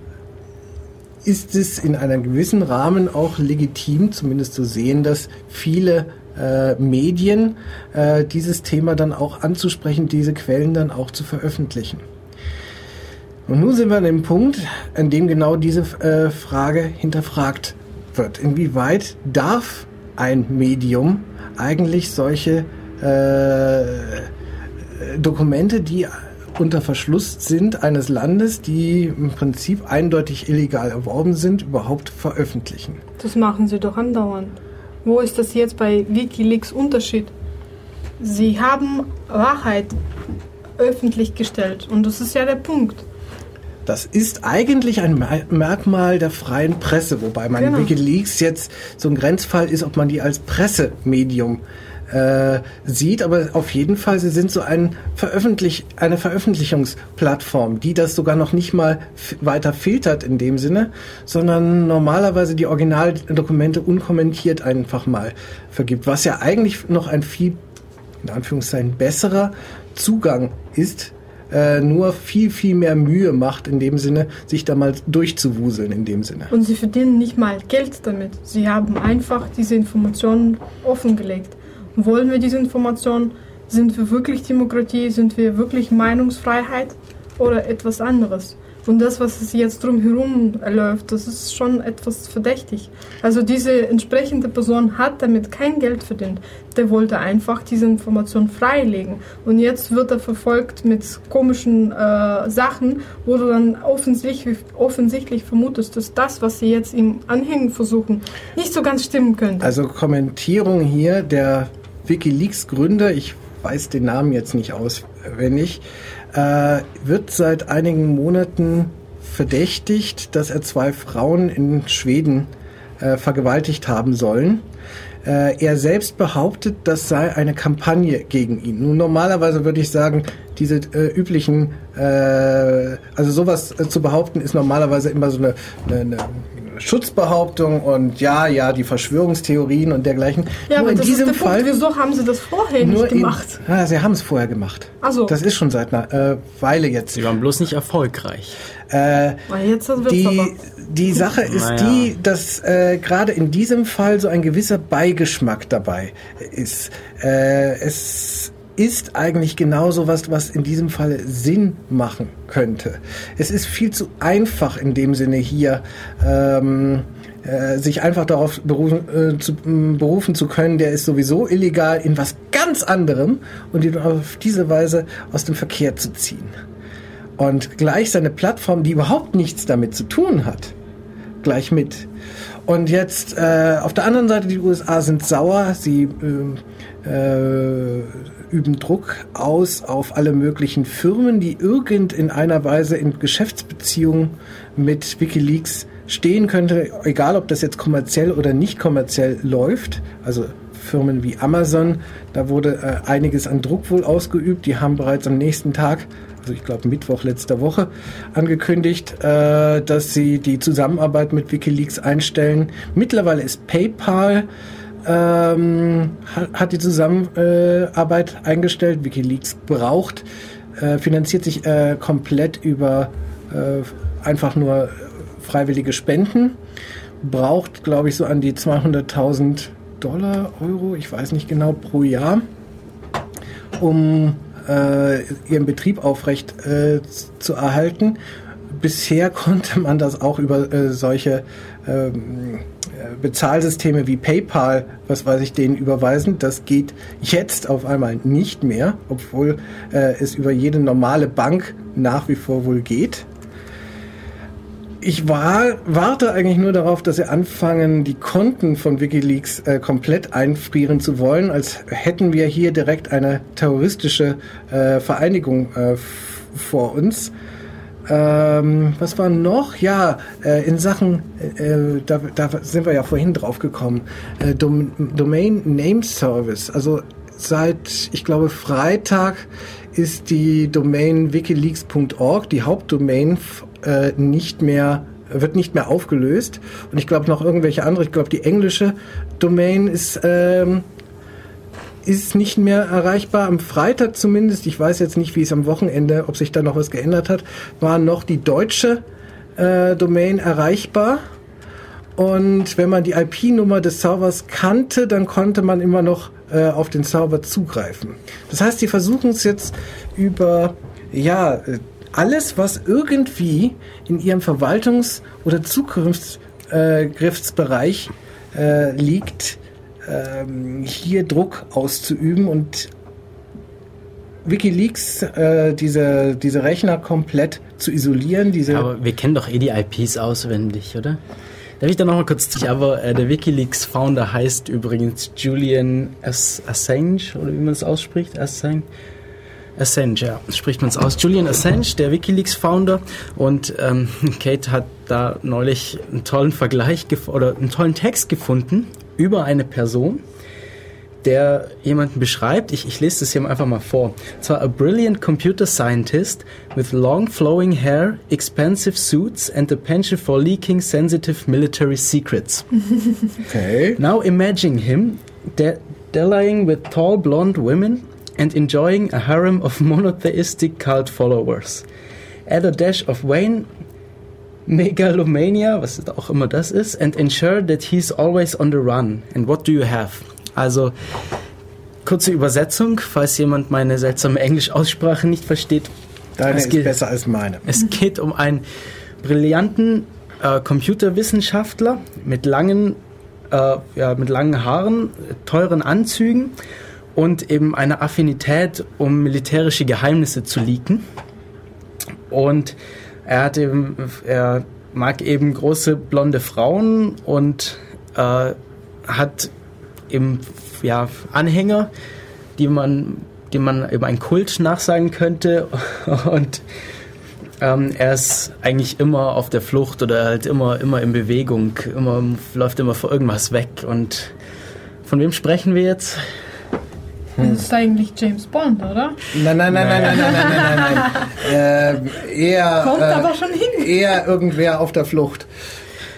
ist es in einem gewissen Rahmen auch legitim, zumindest zu sehen, dass viele äh, Medien äh, dieses Thema dann auch anzusprechen, diese Quellen dann auch zu veröffentlichen. Und nun sind wir an dem Punkt, an dem genau diese äh, Frage hinterfragt wird. Inwieweit darf ein Medium eigentlich solche äh, Dokumente, die unter Verschluss sind eines Landes, die im Prinzip eindeutig illegal erworben sind, überhaupt veröffentlichen. Das machen sie doch andauernd. Wo ist das jetzt bei Wikileaks Unterschied? Sie haben Wahrheit öffentlich gestellt und das ist ja der Punkt. Das ist eigentlich ein Merkmal der freien Presse, wobei man genau. Wikileaks jetzt so ein Grenzfall ist, ob man die als Pressemedium äh, sieht, aber auf jeden Fall, sie sind so ein Veröffentlich eine Veröffentlichungsplattform, die das sogar noch nicht mal weiter filtert in dem Sinne, sondern normalerweise die Originaldokumente unkommentiert einfach mal vergibt, was ja eigentlich noch ein viel, in Anführungszeichen, besserer Zugang ist äh, nur viel, viel mehr Mühe macht, in dem Sinne, sich da mal durchzuwuseln, in dem Sinne. Und sie verdienen nicht mal Geld damit. Sie haben einfach diese Informationen offengelegt. Wollen wir diese Information? Sind wir wirklich Demokratie? Sind wir wirklich Meinungsfreiheit? Oder etwas anderes? Und das, was jetzt drumherum läuft, das ist schon etwas verdächtig. Also diese entsprechende Person hat damit kein Geld verdient. Der wollte einfach diese Information freilegen. Und jetzt wird er verfolgt mit komischen äh, Sachen, wo du dann offensichtlich, offensichtlich vermutest, dass das, was sie jetzt ihm anhängen versuchen, nicht so ganz stimmen könnte. Also Kommentierung hier der Wikileaks Gründer, ich weiß den Namen jetzt nicht auswendig, äh, wird seit einigen Monaten verdächtigt, dass er zwei Frauen in Schweden äh, vergewaltigt haben sollen. Äh, er selbst behauptet, das sei eine Kampagne gegen ihn. Nun, normalerweise würde ich sagen, diese äh, üblichen, äh, also sowas äh, zu behaupten, ist normalerweise immer so eine, eine, eine Schutzbehauptung und ja, ja, die Verschwörungstheorien und dergleichen. Ja, nur aber in das diesem ist der Fall. Punkt. Wieso haben sie das vorher nur nicht gemacht? In, ja, sie haben es vorher gemacht. Ach so. Das ist schon seit einer äh, Weile jetzt. Sie waren bloß nicht erfolgreich. Äh, Weil jetzt die, die Sache ist Naja. die, dass äh, gerade in diesem Fall so ein gewisser Beigeschmack dabei ist. Äh, es ist eigentlich genau so was, was in diesem Fall Sinn machen könnte. Es ist viel zu einfach in dem Sinne hier. Ähm, äh, sich einfach darauf berufen, äh, zu, m, berufen zu können, der ist sowieso illegal in was ganz anderem und ihn auf diese Weise aus dem Verkehr zu ziehen und gleich seine Plattform, die überhaupt nichts damit zu tun hat, gleich mit. Und jetzt äh, auf der anderen Seite, die USA sind sauer, sie äh, äh, üben Druck aus auf alle möglichen Firmen, die irgend in einer Weise in Geschäftsbeziehungen mit Wikileaks stehen könnte, egal ob das jetzt kommerziell oder nicht kommerziell läuft. Also Firmen wie Amazon, da wurde äh, einiges an Druck wohl ausgeübt. Die haben bereits am nächsten Tag, also ich glaube Mittwoch letzter Woche, angekündigt, äh, dass sie die Zusammenarbeit mit Wikileaks einstellen. Mittlerweile ist PayPal ähm, hat, die Zusammenarbeit eingestellt. Wikileaks braucht, äh, finanziert sich äh, komplett über äh, einfach nur freiwillige Spenden. Braucht, glaube ich, so an die 200.000 Dollar, Euro, ich weiß nicht genau, pro Jahr, um äh, ihren Betrieb aufrecht äh, zu erhalten. Bisher konnte man das auch über äh, solche Bezahlsysteme wie PayPal, was weiß ich, denen überweisen. Das geht jetzt auf einmal nicht mehr, obwohl äh, es über jede normale Bank nach wie vor wohl geht. Ich war, warte eigentlich nur darauf, dass sie anfangen, die Konten von Wikileaks äh, komplett einfrieren zu wollen, als hätten wir hier direkt eine terroristische äh, Vereinigung äh, vor uns. Ähm, was war noch? Ja, äh, in Sachen, äh, da, da sind wir ja vorhin drauf gekommen, äh, Dom Domain Name Service. Also seit, ich glaube, Freitag ist die Domain wikileaks.org, die Hauptdomain, äh, nicht mehr wird nicht mehr aufgelöst und ich glaube noch irgendwelche andere, ich glaube die englische Domain ist ähm, ist nicht mehr erreichbar. Am Freitag zumindest, ich weiß jetzt nicht, wie es am Wochenende, ob sich da noch was geändert hat, war noch die deutsche äh, Domain erreichbar. Und wenn man die IP-Nummer des Servers kannte, dann konnte man immer noch äh, auf den Server zugreifen. Das heißt, die versuchen es jetzt über, ja, äh, alles, was irgendwie in ihrem Verwaltungs- oder Zugriffsbereich äh, liegt, ähm, hier Druck auszuüben und Wikileaks äh, diese, diese Rechner komplett zu isolieren. Diese Aber wir kennen doch eh die IPs auswendig, oder? Darf ich da nochmal kurz... Aber äh, der Wikileaks-Founder heißt übrigens Julian Ass Assange, oder wie man es ausspricht, Assange. Assange, ja, spricht man es aus. Julian Assange, der Wikileaks-Founder. Und ähm, Kate hat da neulich einen tollen Vergleich oder einen tollen Text gefunden über eine Person, der jemanden beschreibt. Ich, ich lese das hier einfach mal vor. Zwar a brilliant computer scientist with long flowing hair, expensive suits and a penchant for leaking sensitive military secrets. okay. Now imagine him de- dallying with tall blonde women and enjoying a harem of monotheistic cult followers. Add a dash of Wayne megalomania, was auch immer das ist, and ensure that he's always on the run. And what do you have? Also, kurze Übersetzung, falls jemand meine seltsame Englischaussprache nicht versteht. Deine Es ist geht- besser als meine. Es geht um einen brillanten äh, Computerwissenschaftler mit langen, äh, ja, mit langen Haaren, teuren Anzügen und eben eine Affinität, um militärische Geheimnisse zu leaken. Und er hat eben, er mag eben große blonde Frauen und äh, hat eben ja, Anhänger, die man dem man über einen Kult nachsagen könnte. Und ähm, er ist eigentlich immer auf der Flucht oder halt immer, immer in Bewegung, immer, läuft immer vor irgendwas weg. Und von wem sprechen wir jetzt? Das ist eigentlich James Bond, oder? Nein, nein, nein, nein, nein, nein, nein, nein, nein, nein. Äh, eher, Kommt äh, aber schon hin. eher irgendwer auf der Flucht.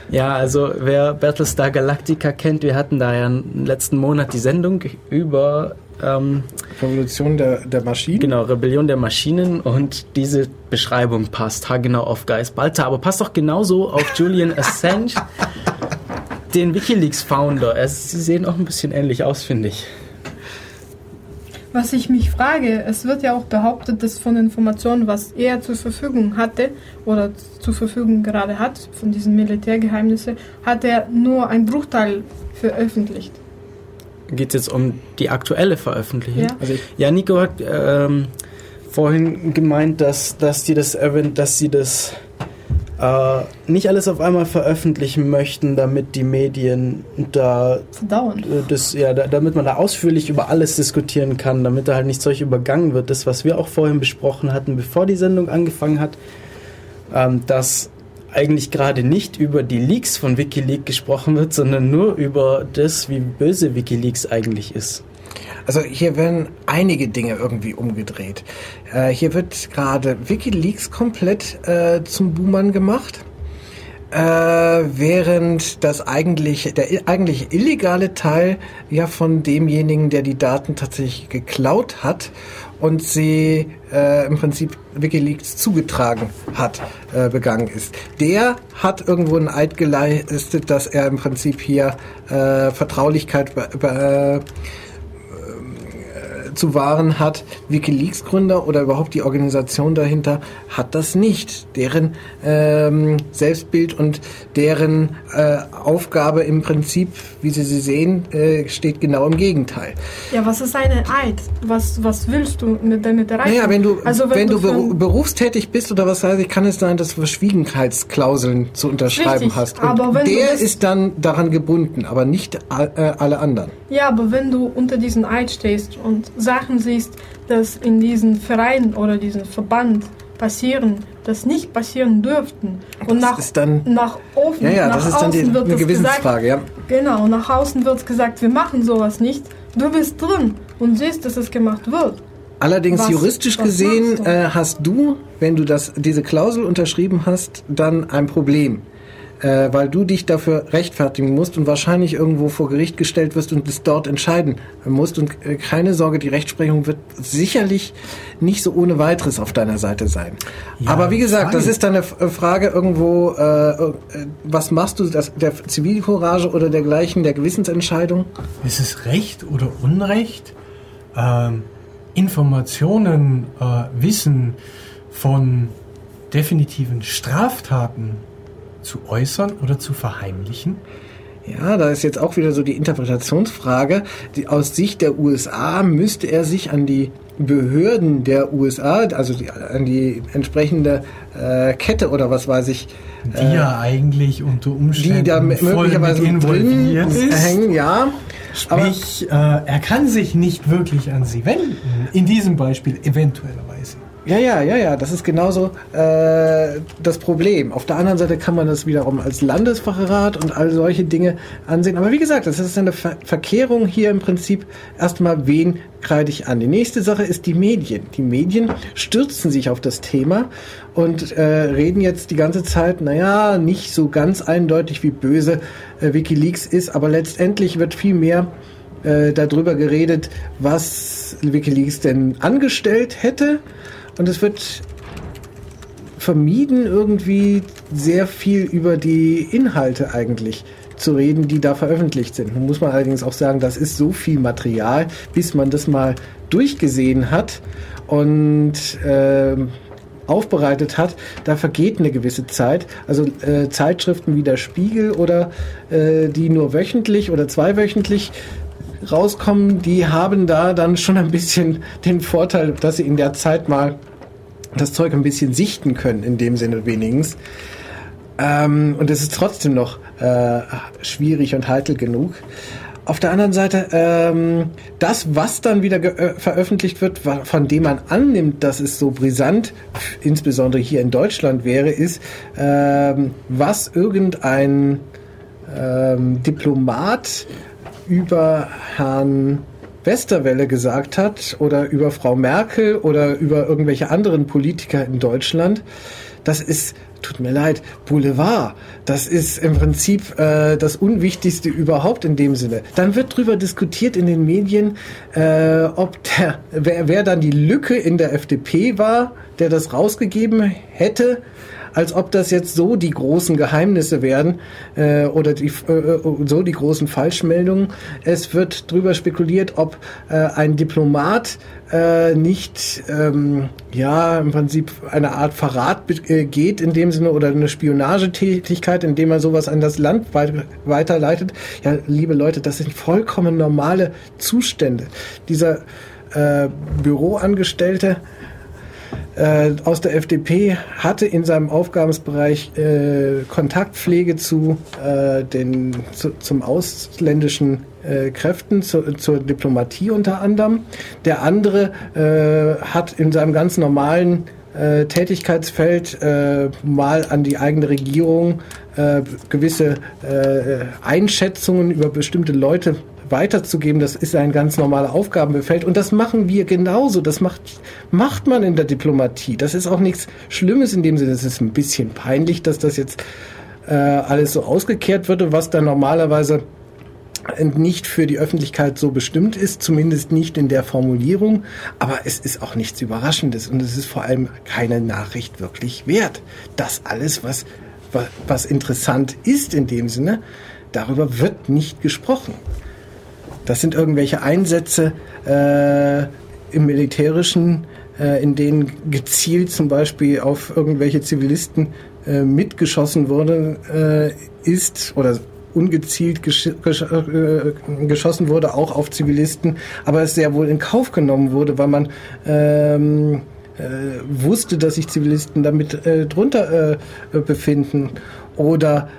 Ja, also wer Battlestar Galactica kennt, wir hatten da ja im letzten Monat die Sendung über ähm, Revolution der, der Maschinen. genau Rebellion der Maschinen und diese Beschreibung passt haargenau auf Geis Balta, aber passt doch genauso auf Julian Assange, den WikiLeaks-Founder. Sie sehen auch ein bisschen ähnlich aus, finde ich. Was ich mich frage, es wird ja auch behauptet, dass von Informationen, was er zur Verfügung hatte oder zur Verfügung gerade hat, von diesen Militärgeheimnissen, hat er nur ein Bruchteil veröffentlicht. Geht es jetzt um die aktuelle Veröffentlichung? Ja. Also Ja, Nico hat ähm, vorhin gemeint, dass, dass die das erwähnt, dass sie das äh, nicht alles auf einmal veröffentlichen möchten, damit die Medien da Verdauernd. äh, das, ja, da, damit man da ausführlich über alles diskutieren kann, damit da halt nicht solch übergangen wird. Das, was wir auch vorhin besprochen hatten, bevor die Sendung angefangen hat, ähm, dass eigentlich gerade nicht über die Leaks von Wikileaks gesprochen wird, sondern nur über das, wie böse Wikileaks eigentlich ist. Also hier werden einige Dinge irgendwie umgedreht. Äh, hier wird gerade WikiLeaks komplett äh, zum Buhmann gemacht. Äh, während das eigentlich, der eigentlich illegale Teil ja von demjenigen, der die Daten tatsächlich geklaut hat und sie äh, im Prinzip WikiLeaks zugetragen hat, äh, begangen ist. Der hat irgendwo einen Eid geleistet, dass er im Prinzip hier äh, Vertraulichkeit be, zu wahren hat. Wikileaks-Gründer oder überhaupt die Organisation dahinter hat das nicht. Deren ähm, Selbstbild und deren äh, Aufgabe im Prinzip, wie Sie sie sehen, äh, steht genau im Gegenteil. Ja, was ist eine Eid? Was, was willst du mit, damit erreichen? Naja, wenn du, also, wenn, du, von- beru berufstätig bist oder was weiß ich, kann es sein, dass du Verschwiegenheitsklauseln zu unterschreiben Richtig, hast. Und aber wenn du der ist dann daran gebunden, aber nicht äh, alle anderen. Ja, aber wenn du unter diesen Eid stehst und Sachen siehst, dass in diesen Verein oder diesen Verband passieren, das nicht passieren dürften und nach, dann- nach offen, Ja, ja, nach dann die, außen wird es Gewissensfrage, ja. gesagt, genau, nach außen wird gesagt, wir machen sowas nicht. Du bist drin und siehst, dass es gemacht wird. Allerdings Was- juristisch was gesehen du? äh, hast du, wenn du das, diese Klausel unterschrieben hast, dann ein Problem. Äh, weil du dich dafür rechtfertigen musst und wahrscheinlich irgendwo vor Gericht gestellt wirst und es dort entscheiden musst. Und äh, keine Sorge, die Rechtsprechung wird sicherlich nicht so ohne weiteres auf deiner Seite sein. Ja, Aber wie gesagt, das freilich. ist dann eine äh, Frage irgendwo, äh, äh, was machst du, das, der Zivilcourage oder dergleichen, der Gewissensentscheidung? Ist es Recht oder Unrecht, ähm, Informationen, äh, Wissen von definitiven Straftaten zu äußern oder zu verheimlichen? Ja, da ist jetzt auch wieder so die Interpretationsfrage. Die, aus Sicht der USA müsste er sich an die Behörden der USA, also die, an die entsprechende äh, Kette oder was weiß ich, Die ja eigentlich unter Umständen die da möglicherweise drin involviert ist. hängen, ja. Aber Sprich, äh, er kann sich nicht wirklich an sie wenden. In diesem Beispiel eventuellerweise. Ja, ja, ja, ja, das ist genauso äh, das Problem. Auf der anderen Seite kann man das wiederum als Landesfachrat und all solche Dinge ansehen. Aber wie gesagt, das ist eine Ver Verkehrung hier im Prinzip. Erstmal, wen kreide ich an? Die nächste Sache ist die Medien. Die Medien stürzen sich auf das Thema und äh, reden jetzt die ganze Zeit, naja, nicht so ganz eindeutig, wie böse äh, Wikileaks ist, aber letztendlich wird viel mehr äh, darüber geredet, was Wikileaks denn angestellt hätte. Und es wird vermieden, irgendwie sehr viel über die Inhalte eigentlich zu reden, die da veröffentlicht sind. Nun muss man allerdings auch sagen, das ist so viel Material, bis man das mal durchgesehen hat und ähm, aufbereitet hat, da vergeht eine gewisse Zeit. Also äh, Zeitschriften wie der Spiegel oder äh, die nur wöchentlich oder zweiwöchentlich rauskommen, die haben da dann schon ein bisschen den Vorteil, dass sie in der Zeit mal das Zeug ein bisschen sichten können, in dem Sinne wenigstens. Ähm, und es ist trotzdem noch äh, schwierig und heikel genug. auf der anderen Seite, ähm, das, was dann wieder äh, veröffentlicht wird, von dem man annimmt, dass es so brisant, insbesondere hier in Deutschland wäre, ist, ähm, was irgendein ähm, Diplomat über Herrn Westerwelle gesagt hat oder über Frau Merkel oder über irgendwelche anderen Politiker in Deutschland. Das ist tut mir leid, Boulevard, das ist im Prinzip äh, das Unwichtigste überhaupt in dem Sinne. Dann wird drüber diskutiert in den Medien, äh, ob der, wer, wer dann die Lücke in der FDP war, der das rausgegeben hätte als ob das jetzt so die großen Geheimnisse werden äh, oder die, äh, so die großen Falschmeldungen. Es wird drüber spekuliert, ob äh, ein Diplomat äh, nicht ähm, ja im Prinzip eine Art Verrat geht in dem Sinne oder eine Spionagetätigkeit, indem er sowas an das Land weiterleitet. Ja, liebe Leute, das sind vollkommen normale Zustände. Dieser äh, Büroangestellte äh, aus der FDP hatte in seinem Aufgabensbereich äh, Kontaktpflege zu äh, den zu, zum ausländischen äh, Kräften, zu, zur Diplomatie unter anderem. Der andere äh, hat in seinem ganz normalen äh, Tätigkeitsfeld mal an die eigene Regierung gewisse Einschätzungen über bestimmte Leute weiterzugeben, das ist ein ganz normaler Aufgabenbefeld und das machen wir genauso. Das macht, macht man in der Diplomatie. Das ist auch nichts Schlimmes in dem Sinne. Es ist ein bisschen peinlich, dass das jetzt äh, alles so ausgekehrt wird, was dann normalerweise nicht für die Öffentlichkeit so bestimmt ist, zumindest nicht in der Formulierung, aber es ist auch nichts Überraschendes und es ist vor allem keine Nachricht wirklich wert. Das alles, was, was, was interessant ist in dem Sinne, darüber wird nicht gesprochen. Das sind irgendwelche Einsätze äh, im Militärischen, äh, in denen gezielt zum Beispiel auf irgendwelche Zivilisten äh, mitgeschossen wurde, äh, ist oder ungezielt gesch gesch äh, geschossen wurde, auch auf Zivilisten, aber es sehr wohl in Kauf genommen wurde, weil man ähm, äh, wusste, dass sich Zivilisten damit drunter befinden oder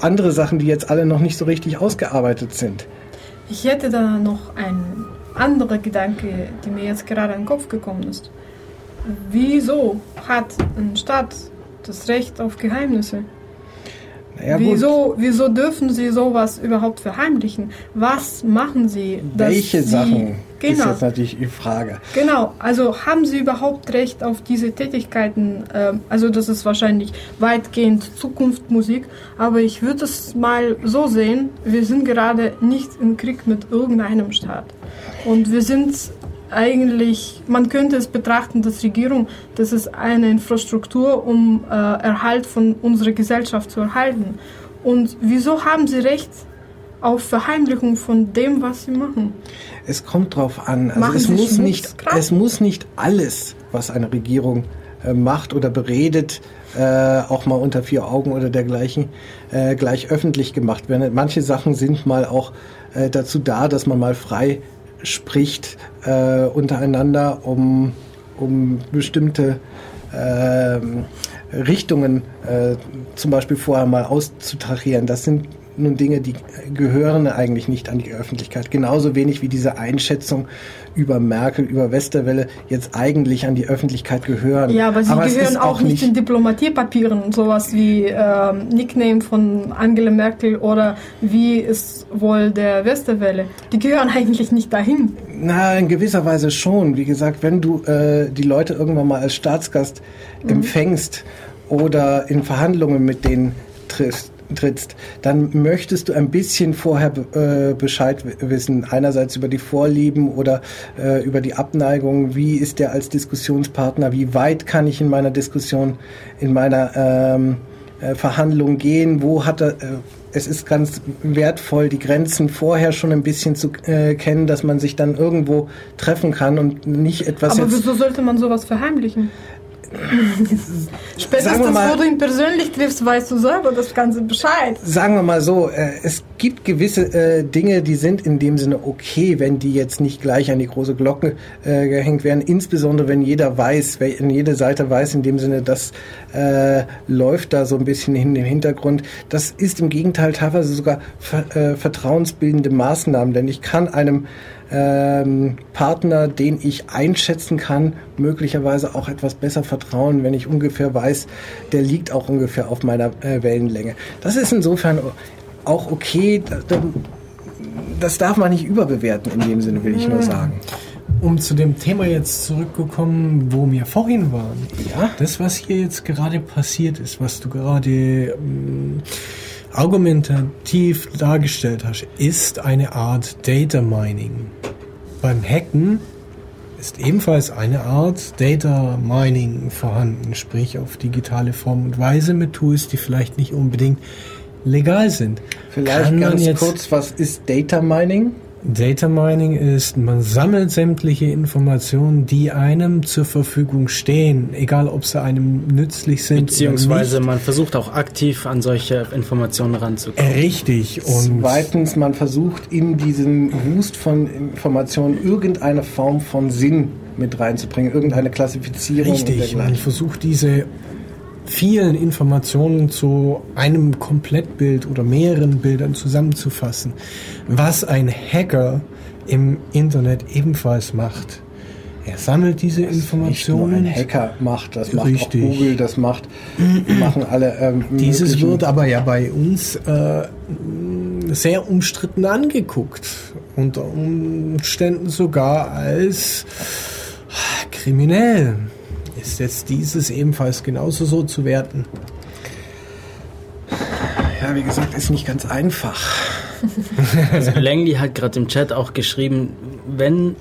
andere Sachen, die jetzt alle noch nicht so richtig ausgearbeitet sind. Ich hätte da noch ein anderer Gedanke, der mir jetzt gerade in den Kopf gekommen ist. Wieso hat ein Staat das Recht auf Geheimnisse? Ja, wieso, wieso dürfen Sie sowas überhaupt verheimlichen? Was machen Sie? Welche Sie, Sachen genau, ist jetzt natürlich die Frage. Genau, also haben Sie überhaupt Recht auf diese Tätigkeiten? Ähm, also das ist wahrscheinlich weitgehend Zukunftsmusik, aber ich würde es mal so sehen, wir sind gerade nicht im Krieg mit irgendeinem Staat. Und wir sind eigentlich, man könnte es betrachten, dass Regierung, das ist eine Infrastruktur, um äh, Erhalt von unserer Gesellschaft zu erhalten. Und wieso haben sie Recht auf Verheimlichung von dem, was sie machen? Es kommt drauf an. Also es muss nicht, es muss nicht alles, was eine Regierung äh, macht oder beredet, äh, auch mal unter vier Augen oder dergleichen, äh, gleich öffentlich gemacht werden. Manche Sachen sind mal auch äh, dazu da, dass man mal frei spricht äh, untereinander, um, um bestimmte äh, Richtungen äh, zum Beispiel vorher mal auszutarieren. Das sind nun Dinge, die gehören eigentlich nicht an die Öffentlichkeit. Genauso wenig wie diese Einschätzung über Merkel, über Westerwelle jetzt eigentlich an die Öffentlichkeit gehören. Ja, aber sie aber gehören auch, auch, nicht in Diplomatiepapieren, sowas wie äh, Nickname von Angela Merkel oder wie ist wohl der Westerwelle. Die gehören eigentlich nicht dahin. Na, in gewisser Weise schon. Wie gesagt, wenn du äh, die Leute irgendwann mal als Staatsgast mhm. empfängst oder in Verhandlungen mit denen triffst, trittst, dann möchtest du ein bisschen vorher äh, Bescheid wissen. Einerseits über die Vorlieben oder äh, über die Abneigung. Wie ist der als Diskussionspartner? Wie weit kann ich in meiner Diskussion, in meiner ähm, äh, Verhandlung gehen? Wo hat er, äh, es ist ganz wertvoll, die Grenzen vorher schon ein bisschen zu äh, kennen, dass man sich dann irgendwo treffen kann und nicht etwas. Aber wieso sollte man sowas verheimlichen? Spätestens, mal, wo du ihn persönlich triffst, weißt du selber das Ganze Bescheid. Sagen wir mal so, äh, es gibt gewisse äh, Dinge, die sind in dem Sinne okay, wenn die jetzt nicht gleich an die große Glocke äh, gehängt werden. Insbesondere, wenn jeder weiß, wenn jede Seite weiß, in dem Sinne, das läuft da so ein bisschen hin im Hintergrund. Das ist im Gegenteil teilweise sogar ver vertrauensbildende Maßnahmen, denn ich kann einem ähm, Partner, den ich einschätzen kann, möglicherweise auch etwas besser vertrauen, wenn ich ungefähr weiß, der liegt auch ungefähr auf meiner äh, Wellenlänge. Das ist insofern auch okay. Das darf man nicht überbewerten in dem Sinne, will ich nur mhm. sagen. Um zu dem Thema jetzt zurückzukommen, wo wir vorhin waren. Ja. Das, was hier jetzt gerade passiert ist, was du gerade ähm, argumentativ dargestellt hast, ist eine Art Data Mining. Beim Hacken ist ebenfalls eine Art Data Mining vorhanden, sprich auf digitale Form und Weise mit Tools, die vielleicht nicht unbedingt legal sind. Vielleicht Kann ganz kurz, was ist Data Mining? Data Mining ist, man sammelt sämtliche Informationen, die einem zur Verfügung stehen, egal ob sie einem nützlich sind Beziehungsweise oder nicht. man versucht auch aktiv an solche Informationen ranzukommen. Richtig. Und zweitens, man versucht in diesen Wust von Informationen irgendeine Form von Sinn mit reinzubringen, irgendeine Klassifizierung. Richtig, man versucht diese vielen Informationen zu einem Komplettbild oder mehreren Bildern zusammenzufassen, was ein Hacker im Internet ebenfalls macht. Er sammelt diese das Informationen. Nicht nur ein Hacker macht, das macht Richtig. auch Google, das macht, machen alle. Ähm, Dieses wird aber ja bei uns äh, sehr umstritten angeguckt. Unter Umständen sogar als kriminell. Ist jetzt dieses ebenfalls genauso so zu werten? Ja, wie gesagt, ist nicht ganz einfach. Also Langley hat gerade im Chat auch geschrieben, wenn,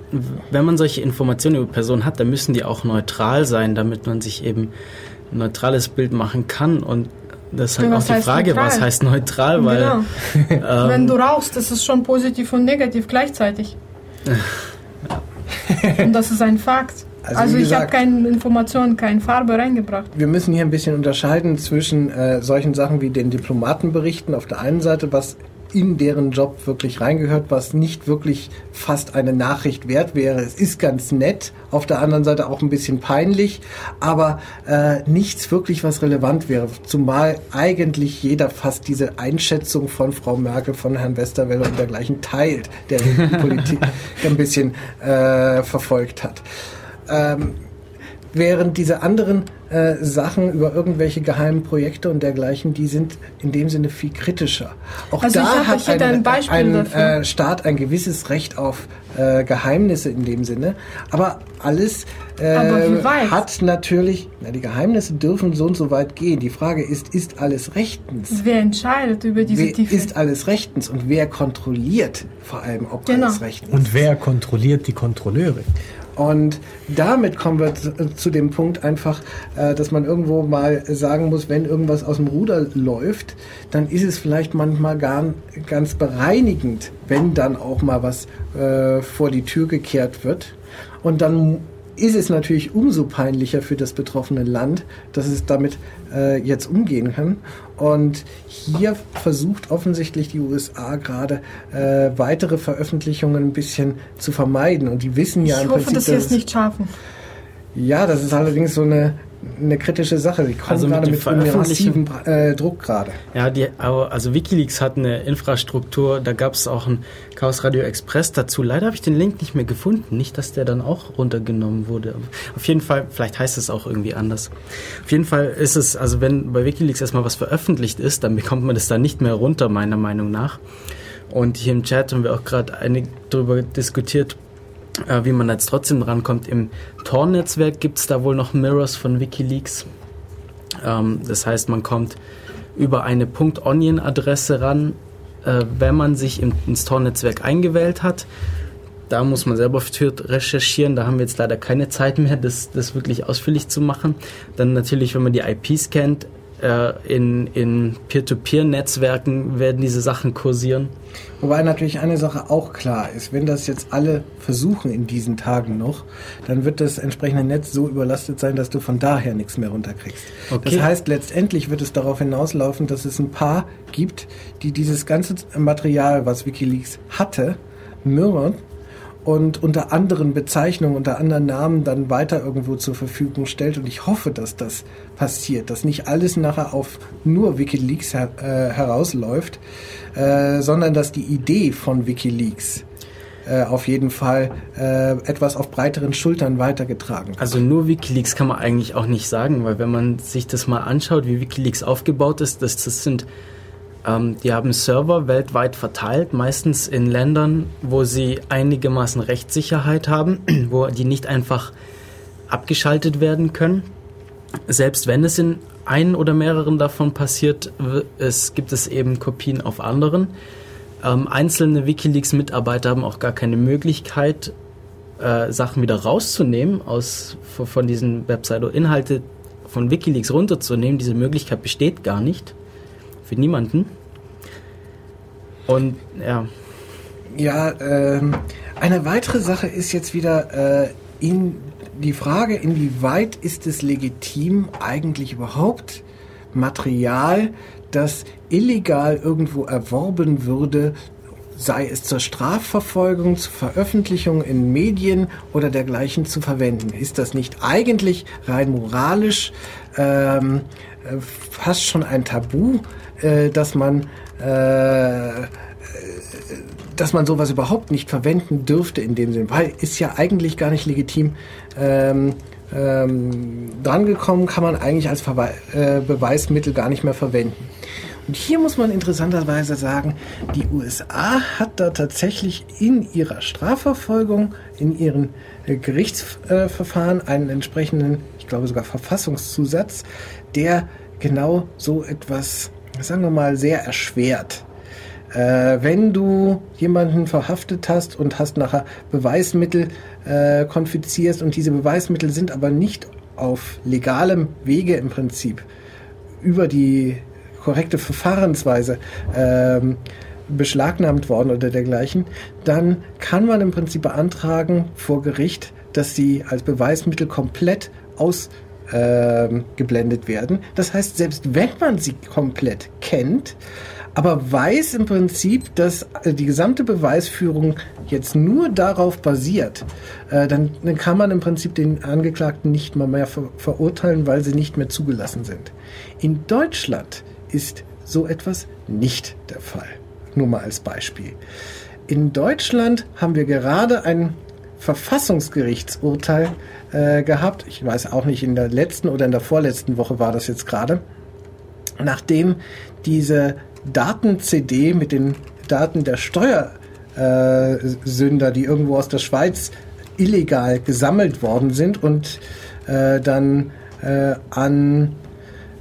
wenn man solche Informationen über Personen hat, dann müssen die auch neutral sein, damit man sich eben ein neutrales Bild machen kann. Und das ist halt auch die Frage, neutral? was heißt neutral, weil genau. ähm, wenn du rauchst, das ist schon positiv und negativ gleichzeitig. und das ist ein Fakt. Also, also ich habe keine Informationen, keine Farbe reingebracht. Wir müssen hier ein bisschen unterscheiden zwischen äh, solchen Sachen wie den Diplomatenberichten auf der einen Seite, was in deren Job wirklich reingehört, was nicht wirklich fast eine Nachricht wert wäre. Es ist ganz nett, auf der anderen Seite auch ein bisschen peinlich, aber äh, nichts wirklich, was relevant wäre. Zumal eigentlich jeder fast diese Einschätzung von Frau Merkel, von Herrn Westerwelle und dergleichen teilt, der die Politik ein bisschen äh, verfolgt hat. Ähm, während diese anderen äh, Sachen über irgendwelche geheimen Projekte und dergleichen, die sind in dem Sinne viel kritischer. Auch also da hat ein, ein äh, Staat ein gewisses Recht auf äh, Geheimnisse in dem Sinne, aber alles äh, aber hat natürlich, na, die Geheimnisse dürfen so und so weit gehen. Die Frage ist, ist alles rechtens? Wer entscheidet über diese wer Tiefe? Ist alles rechtens und wer kontrolliert vor allem, ob genau. alles rechtens ist? Und wer kontrolliert die Kontrolleure? Und damit kommen wir zu, dem Punkt einfach, äh, dass man irgendwo mal sagen muss, wenn irgendwas aus dem Ruder läuft, dann ist es vielleicht manchmal gar ganz bereinigend, wenn dann auch mal was äh, vor die Tür gekehrt wird. Und dann ist es natürlich umso peinlicher für das betroffene Land, dass es damit äh, jetzt umgehen kann. Und hier versucht offensichtlich die USA gerade äh, weitere Veröffentlichungen ein bisschen zu vermeiden. Und die wissen ja ich im hoffe, Prinzip, dass sie es nicht schaffen. Ja, das ist allerdings so eine eine kritische Sache. Die kommen also gerade mit, mit massiven äh, Druck gerade. Ja, die, also WikiLeaks hat eine Infrastruktur, da gab es auch ein Chaos Radio Express dazu. Leider habe ich den Link nicht mehr gefunden. Nicht, dass der dann auch runtergenommen wurde. Auf jeden Fall, vielleicht heißt es auch irgendwie anders. Auf jeden Fall ist es, also wenn bei WikiLeaks erstmal was veröffentlicht ist, dann bekommt man das da nicht mehr runter, meiner Meinung nach. Und hier im Chat haben wir auch gerade darüber diskutiert, äh, wie man jetzt trotzdem rankommt. Im Tor-Netzwerk gibt es da wohl noch Mirrors von Wikileaks. Ähm, das heißt, man kommt über eine .onion-Adresse ran, äh, wenn man sich im, ins Tor-Netzwerk eingewählt hat. Da muss man selber recherchieren. Da haben wir jetzt leider keine Zeit mehr, das, das wirklich ausführlich zu machen. Dann natürlich, wenn man die IPs kennt, in, in Peer-to-Peer-Netzwerken werden diese Sachen kursieren. Wobei natürlich eine Sache auch klar ist, wenn das jetzt alle versuchen in diesen Tagen noch, dann wird das entsprechende Netz so überlastet sein, dass du von daher nichts mehr runterkriegst. Okay. Das heißt, letztendlich wird es darauf hinauslaufen, dass es ein paar gibt, die dieses ganze Material, was Wikileaks hatte, mürren und unter anderen Bezeichnungen, unter anderen Namen dann weiter irgendwo zur Verfügung stellt. Und ich hoffe, dass das passiert, dass nicht alles nachher auf nur Wikileaks her äh, herausläuft, äh, sondern dass die Idee von Wikileaks äh, auf jeden Fall äh, etwas auf breiteren Schultern weitergetragen. Wird. Also nur Wikileaks kann man eigentlich auch nicht sagen, weil wenn man sich das mal anschaut, wie Wikileaks aufgebaut ist, das, das sind ähm, die haben Server weltweit verteilt, meistens in Ländern, wo sie einigermaßen Rechtssicherheit haben, wo die nicht einfach abgeschaltet werden können. Selbst wenn es in einen oder mehreren davon passiert, es gibt es eben Kopien auf anderen. Ähm, einzelne WikiLeaks-Mitarbeiter haben auch gar keine Möglichkeit, äh, Sachen wieder rauszunehmen aus von diesen Webseiten oder Inhalte von WikiLeaks runterzunehmen. Diese Möglichkeit besteht gar nicht für niemanden. Und ja. Ja, ähm, eine weitere Sache ist jetzt wieder äh, in die Frage, inwieweit ist es legitim, eigentlich überhaupt Material, das illegal irgendwo erworben würde, sei es zur Strafverfolgung, zur Veröffentlichung in Medien oder dergleichen zu verwenden. Ist das nicht eigentlich rein moralisch ähm, äh, fast schon ein Tabu, äh, dass man äh, dass man sowas überhaupt nicht verwenden dürfte in dem Sinn, weil ist ja eigentlich gar nicht legitim. Ähm, ähm, drangekommen kann man eigentlich als Verwe äh, Beweismittel gar nicht mehr verwenden. Und hier muss man interessanterweise sagen, die USA hat da tatsächlich in ihrer Strafverfolgung, in ihren äh, Gerichtsverfahren einen entsprechenden, ich glaube sogar Verfassungszusatz, der genau so etwas sagen wir mal, sehr erschwert. Äh, wenn du jemanden verhaftet hast und hast nachher Beweismittel äh, konfizierst und diese Beweismittel sind aber nicht auf legalem Wege im Prinzip über die korrekte Verfahrensweise ähm, beschlagnahmt worden oder dergleichen, dann kann man im Prinzip beantragen vor Gericht, dass sie als Beweismittel komplett aus äh, geblendet werden. Das heißt, selbst wenn man sie komplett kennt, aber weiß im Prinzip, dass äh, die gesamte Beweisführung jetzt nur darauf basiert, äh, dann, dann, kann man im Prinzip den Angeklagten nicht mal mehr ver verurteilen, weil sie nicht mehr zugelassen sind. In Deutschland ist so etwas nicht der Fall. Nur mal als Beispiel. In Deutschland haben wir gerade ein Verfassungsgerichtsurteil äh, gehabt. Ich weiß auch nicht, in der letzten oder in der vorletzten Woche war das jetzt gerade. Nachdem diese Daten-CD mit den Daten der Steuersünder, äh, die irgendwo aus der Schweiz illegal gesammelt worden sind und äh, dann äh, an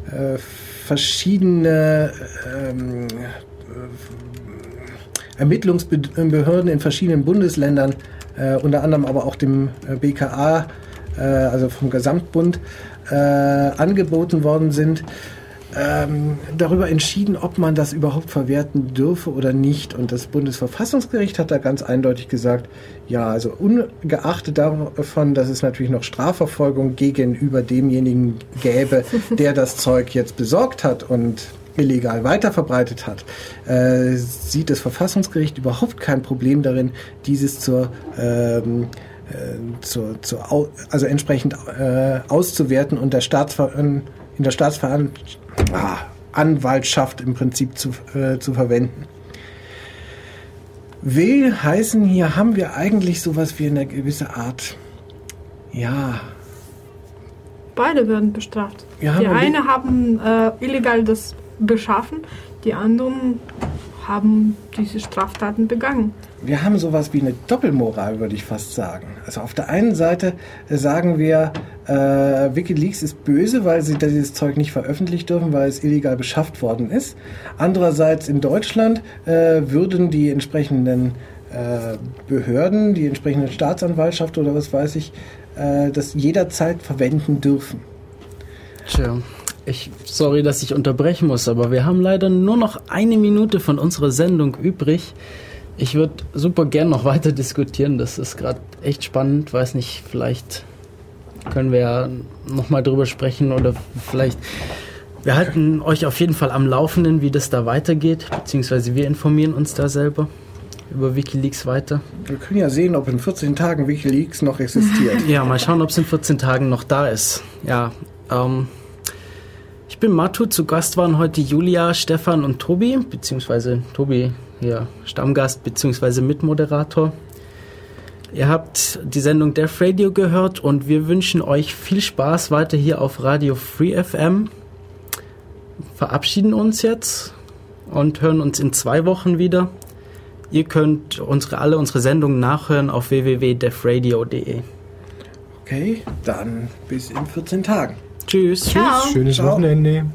äh, verschiedene ähm, Ermittlungsbehörden in verschiedenen Bundesländern äh, unter anderem aber auch dem äh, BKA, äh, also vom Gesamtbund, äh, angeboten worden sind, ähm, darüber entschieden, ob man das überhaupt verwerten dürfe oder nicht. Und das Bundesverfassungsgericht hat da ganz eindeutig gesagt, ja, also ungeachtet davon, dass es natürlich noch Strafverfolgung gegenüber demjenigen gäbe, der das Zeug jetzt besorgt hat und illegal weiterverbreitet hat, äh, sieht das Verfassungsgericht überhaupt kein Problem darin, dieses zur ähm, äh, zur, zur, also entsprechend äh, auszuwerten und der Staatsver in der Staatsanwaltschaft ah, im Prinzip zu, äh, zu verwenden. Will heißen, hier haben wir eigentlich sowas wie eine gewisse Art, ja. Beide werden bestraft. Ja, die eine haben äh, illegal das beschaffen, die anderen haben diese Straftaten begangen. Wir haben sowas wie eine Doppelmoral, würde ich fast sagen. Also auf der einen Seite sagen wir, äh, Wikileaks ist böse, weil sie dieses Zeug nicht veröffentlichen dürfen, weil es illegal beschafft worden ist. Andererseits in Deutschland äh, würden die entsprechenden äh, Behörden, die entsprechende Staatsanwaltschaft oder was weiß ich, äh, das jederzeit verwenden dürfen. Tja. Ich, sorry, dass ich unterbrechen muss, aber wir haben leider nur noch eine Minute von unserer Sendung übrig. Ich würde super gern noch weiter diskutieren. Das ist gerade echt spannend. Weiß nicht, vielleicht können wir ja nochmal drüber sprechen oder vielleicht. Wir halten euch auf jeden Fall am Laufenden, wie das da weitergeht, beziehungsweise wir informieren uns da selber über Wikileaks weiter. Wir können ja sehen, ob in 14 Tagen Wikileaks noch existiert. Ja, mal schauen, ob es in 14 Tagen noch da ist. Ja, ähm, ich bin Matu, zu Gast waren heute Julia, Stefan und Tobi, beziehungsweise Tobi hier Stammgast, beziehungsweise Mitmoderator. Ihr habt die Sendung Death Radio gehört und wir wünschen euch viel Spaß weiter hier auf Radio Free FM. Verabschieden uns jetzt und hören uns in zwei Wochen wieder. Ihr könnt unsere, alle unsere Sendungen nachhören auf www.defradio.de. Okay, dann bis in 14 Tagen. Tschüss. Ciao. Schönes Ciao. Wochenende.